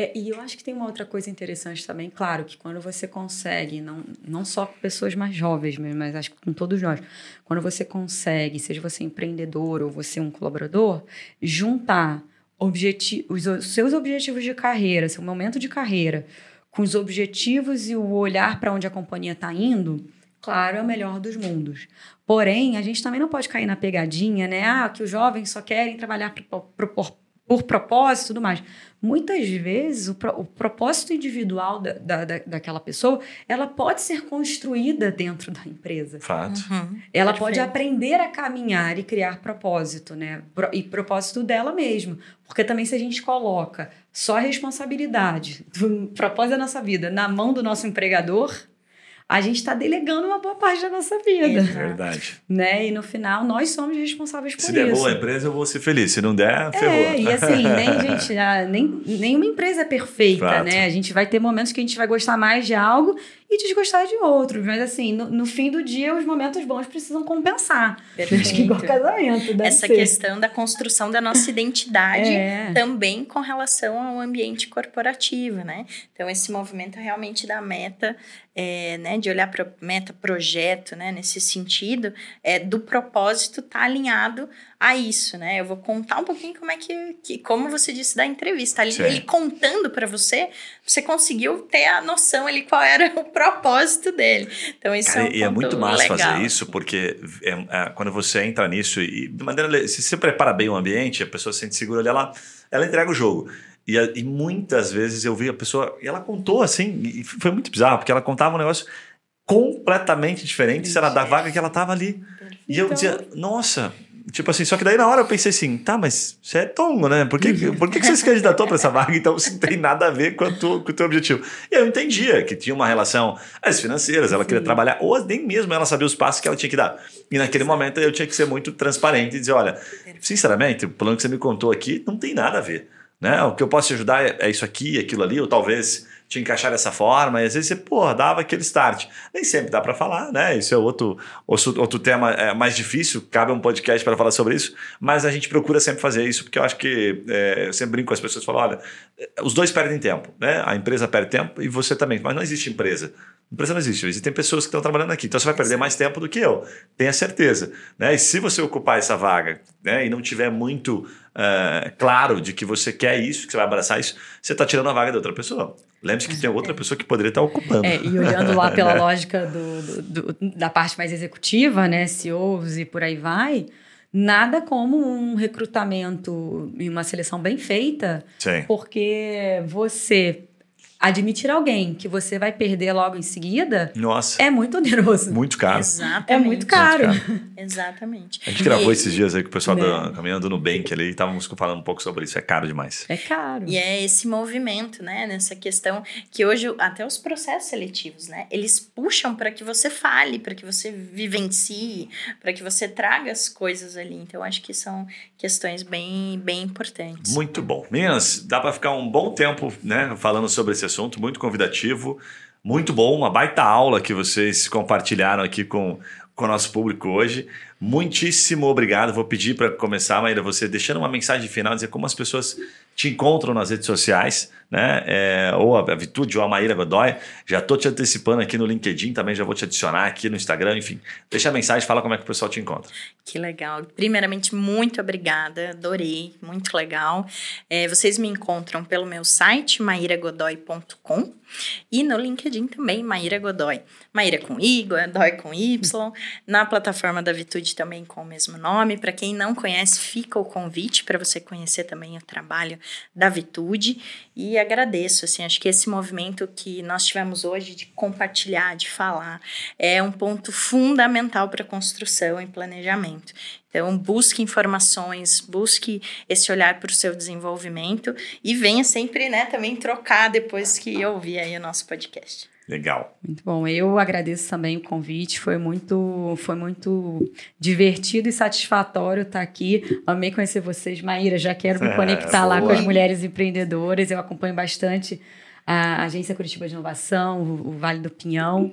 É, e eu acho que tem uma outra coisa interessante também, claro, que quando você consegue, não, não só com pessoas mais jovens, mas acho que com todos nós, quando você consegue, seja você empreendedor ou você um colaborador, juntar objeti os, os seus objetivos de carreira, seu momento de carreira, com os objetivos e o olhar para onde a companhia está indo, claro, é o melhor dos mundos. Porém, a gente também não pode cair na pegadinha, né? Ah, que os jovens só querem trabalhar por, por, por propósito e tudo mais. Muitas vezes, o, o propósito individual da, da, daquela pessoa, ela pode ser construída dentro da empresa. Fato. Uhum. Ela Perfeito. pode aprender a caminhar e criar propósito, né? E propósito dela mesma. Porque também se a gente coloca só a responsabilidade do propósito da nossa vida na mão do nosso empregador, a gente está delegando uma boa parte da nossa vida. É verdade. Né? E no final, nós somos responsáveis por isso. Se der boa a empresa, eu vou ser feliz. Se não der, é, ferrou. É, e assim, nem, gente, nem, nenhuma empresa é perfeita, Fato. né? A gente vai ter momentos que a gente vai gostar mais de algo e desgostar de outros. Mas assim, no, no fim do dia, os momentos bons precisam compensar. Perfeito. Acho que igual casamento. Essa ser. questão da construção da nossa identidade é. também com relação ao ambiente corporativo, né? Então, esse movimento realmente da meta é, né, de olhar para meta, projeto, né, nesse sentido, é, do propósito tá alinhado a isso, né? Eu vou contar um pouquinho como é que, que como você disse da entrevista, ali, ele contando para você, você conseguiu ter a noção ali qual era o propósito dele. Então isso Cara, é um e é muito massa legal. fazer isso porque é, é, quando você entra nisso e de maneira se você prepara bem o ambiente, a pessoa se sente segura ali, ela ela entrega o jogo. E, e, muitas vezes eu vi a pessoa, e ela contou assim, e foi muito bizarro, porque ela contava um negócio completamente diferente, se era da vaga que ela tava ali. E eu dizia, nossa, tipo assim, só que daí na hora eu pensei assim, tá, mas você é tongo, né? Por que, por que você se candidatou para essa vaga? Então isso não tem nada a ver com, tu, com o teu objetivo. E eu entendia que tinha uma relação as financeiras, ela Sim. queria trabalhar, ou nem mesmo ela sabia os passos que ela tinha que dar. E naquele momento eu tinha que ser muito transparente e dizer, olha, sinceramente, o plano que você me contou aqui não tem nada a ver. Né? O que eu posso te ajudar é, é isso aqui, aquilo ali, ou talvez te encaixar dessa forma, e às vezes você, pô, dava aquele start. Nem sempre dá para falar, né? Isso é outro, outro tema é, mais difícil, cabe um podcast para falar sobre isso, mas a gente procura sempre fazer isso, porque eu acho que é, eu sempre brinco com as pessoas, falo, olha, os dois perdem tempo, né? A empresa perde tempo e você também, mas não existe empresa. Empresa não existe, existem pessoas que estão trabalhando aqui, então você vai perder mais tempo do que eu, tenha certeza. Né? E se você ocupar essa vaga né, e não tiver muito uh, claro de que você quer isso, que você vai abraçar isso, você está tirando a vaga da outra pessoa. Lembre-se que tem outra pessoa que poderia estar ocupando. É, e olhando lá pela né? lógica do, do, do, da parte mais executiva, né, CEOs e por aí vai, nada como um recrutamento e uma seleção bem feita, Sim. porque você admitir alguém que você vai perder logo em seguida Nossa. é muito oneroso. Muito caro. Exatamente. É muito caro. Muito caro. Exatamente. A gente gravou e, esses dias aí com o pessoal né? da, caminhando no Bank ali e estávamos falando um pouco sobre isso. É caro demais. É caro. E é esse movimento, né? Nessa questão que hoje até os processos seletivos, né? Eles puxam para que você fale, para que você vivencie, para que você traga as coisas ali. Então, acho que são questões bem, bem importantes. Muito bom. Meninas, dá para ficar um bom tempo, né? Falando sobre esse assunto, muito convidativo, muito bom, uma baita aula que vocês compartilharam aqui com, com o nosso público hoje. Muitíssimo obrigado. Vou pedir para começar, Maíra, você deixando uma mensagem final, dizer como as pessoas te encontram nas redes sociais, né? É, ou a Vitude ou a Maíra Godoy. Já estou te antecipando aqui no LinkedIn, também já vou te adicionar aqui no Instagram, enfim. Deixa a mensagem, fala como é que o pessoal te encontra. Que legal. Primeiramente, muito obrigada, adorei, muito legal. É, vocês me encontram pelo meu site, mairagodoy.com e no LinkedIn também, Maíra Godoy. Maíra com I, Godoy com Y. Na plataforma da Vitude também com o mesmo nome. Para quem não conhece, fica o convite para você conhecer também o trabalho da Vitude e agradeço, assim, acho que esse movimento que nós tivemos hoje de compartilhar, de falar, é um ponto fundamental para construção e planejamento. Então, busque informações, busque esse olhar para o seu desenvolvimento e venha sempre, né, também trocar depois que ouvir aí o nosso podcast. Legal. Muito bom. Eu agradeço também o convite. Foi muito, foi muito divertido e satisfatório estar aqui. Amei conhecer vocês, Maíra. Já quero me conectar é, lá com as mulheres empreendedoras. Eu acompanho bastante a Agência Curitiba de Inovação, o Vale do Pinhão.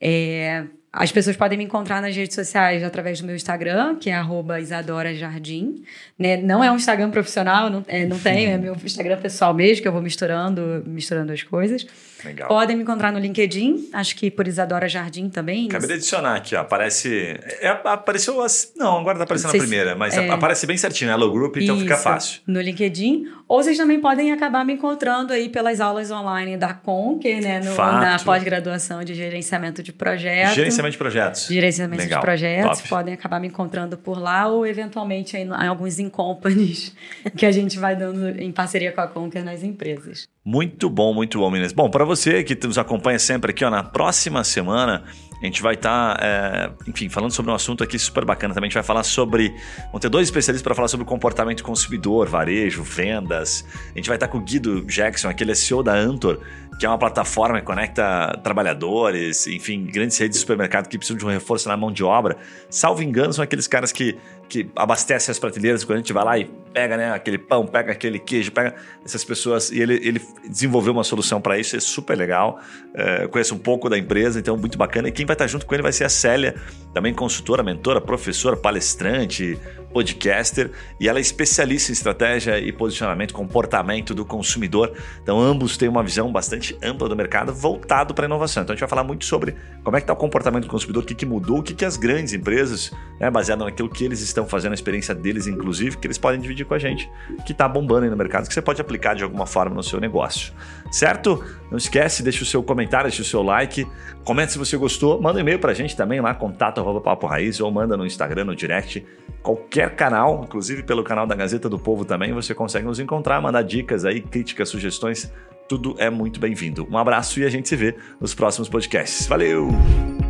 É, as pessoas podem me encontrar nas redes sociais através do meu Instagram, que é Isadora Jardim. Né? Não é um Instagram profissional, não, é, não tenho, é meu Instagram pessoal mesmo, que eu vou misturando, misturando as coisas. Legal. Podem me encontrar no LinkedIn, acho que por Isadora Jardim também. Acabei de adicionar aqui, ó, aparece. É, apareceu. Não, agora tá aparecendo na primeira, mas é, aparece bem certinho, Hello Group, então isso, fica fácil. No LinkedIn. Ou vocês também podem acabar me encontrando aí pelas aulas online da Conquer, né? No, na pós-graduação de gerenciamento de projetos. Gerenciamento de projetos. Gerenciamento Legal, de projetos. Top. Podem acabar me encontrando por lá ou eventualmente aí, em alguns incompanies que a gente vai dando em parceria com a Conquer nas empresas. Muito bom, muito bom, meninas. Bom, para você que nos acompanha sempre aqui, ó, na próxima semana a gente vai estar, tá, é, enfim, falando sobre um assunto aqui super bacana também. A gente vai falar sobre. Vão ter dois especialistas para falar sobre comportamento consumidor, varejo, vendas. A gente vai estar tá com o Guido Jackson, aquele CEO da Antor, que é uma plataforma que conecta trabalhadores, enfim, grandes redes de supermercado que precisam de um reforço na mão de obra. Salvo engano, são aqueles caras que, que abastecem as prateleiras quando a gente vai lá e pega né, aquele pão, pega aquele queijo, pega essas pessoas. E ele, ele desenvolveu uma solução para isso, é super legal. É, conheço um pouco da empresa, então muito bacana. E quem vai estar junto com ele vai ser a Célia, também consultora, mentora, professora, palestrante, podcaster. E ela é especialista em estratégia e posicionamento, comportamento do consumidor. Então ambos têm uma visão bastante ampla do mercado voltado para inovação. Então a gente vai falar muito sobre como é que está o comportamento do consumidor, o que, que mudou, o que, que as grandes empresas, né, baseado naquilo que eles estão fazendo, a experiência deles, inclusive, que eles podem dividir com a gente, que está bombando aí no mercado, que você pode aplicar de alguma forma no seu negócio. Certo? Não esquece, deixa o seu comentário, deixa o seu like, comenta se você gostou, manda um e-mail para a gente também lá, contato arroba papo raiz, ou manda no Instagram, no direct, qualquer canal, inclusive pelo canal da Gazeta do Povo também, você consegue nos encontrar, mandar dicas aí, críticas, sugestões, tudo é muito bem-vindo. Um abraço e a gente se vê nos próximos podcasts. Valeu!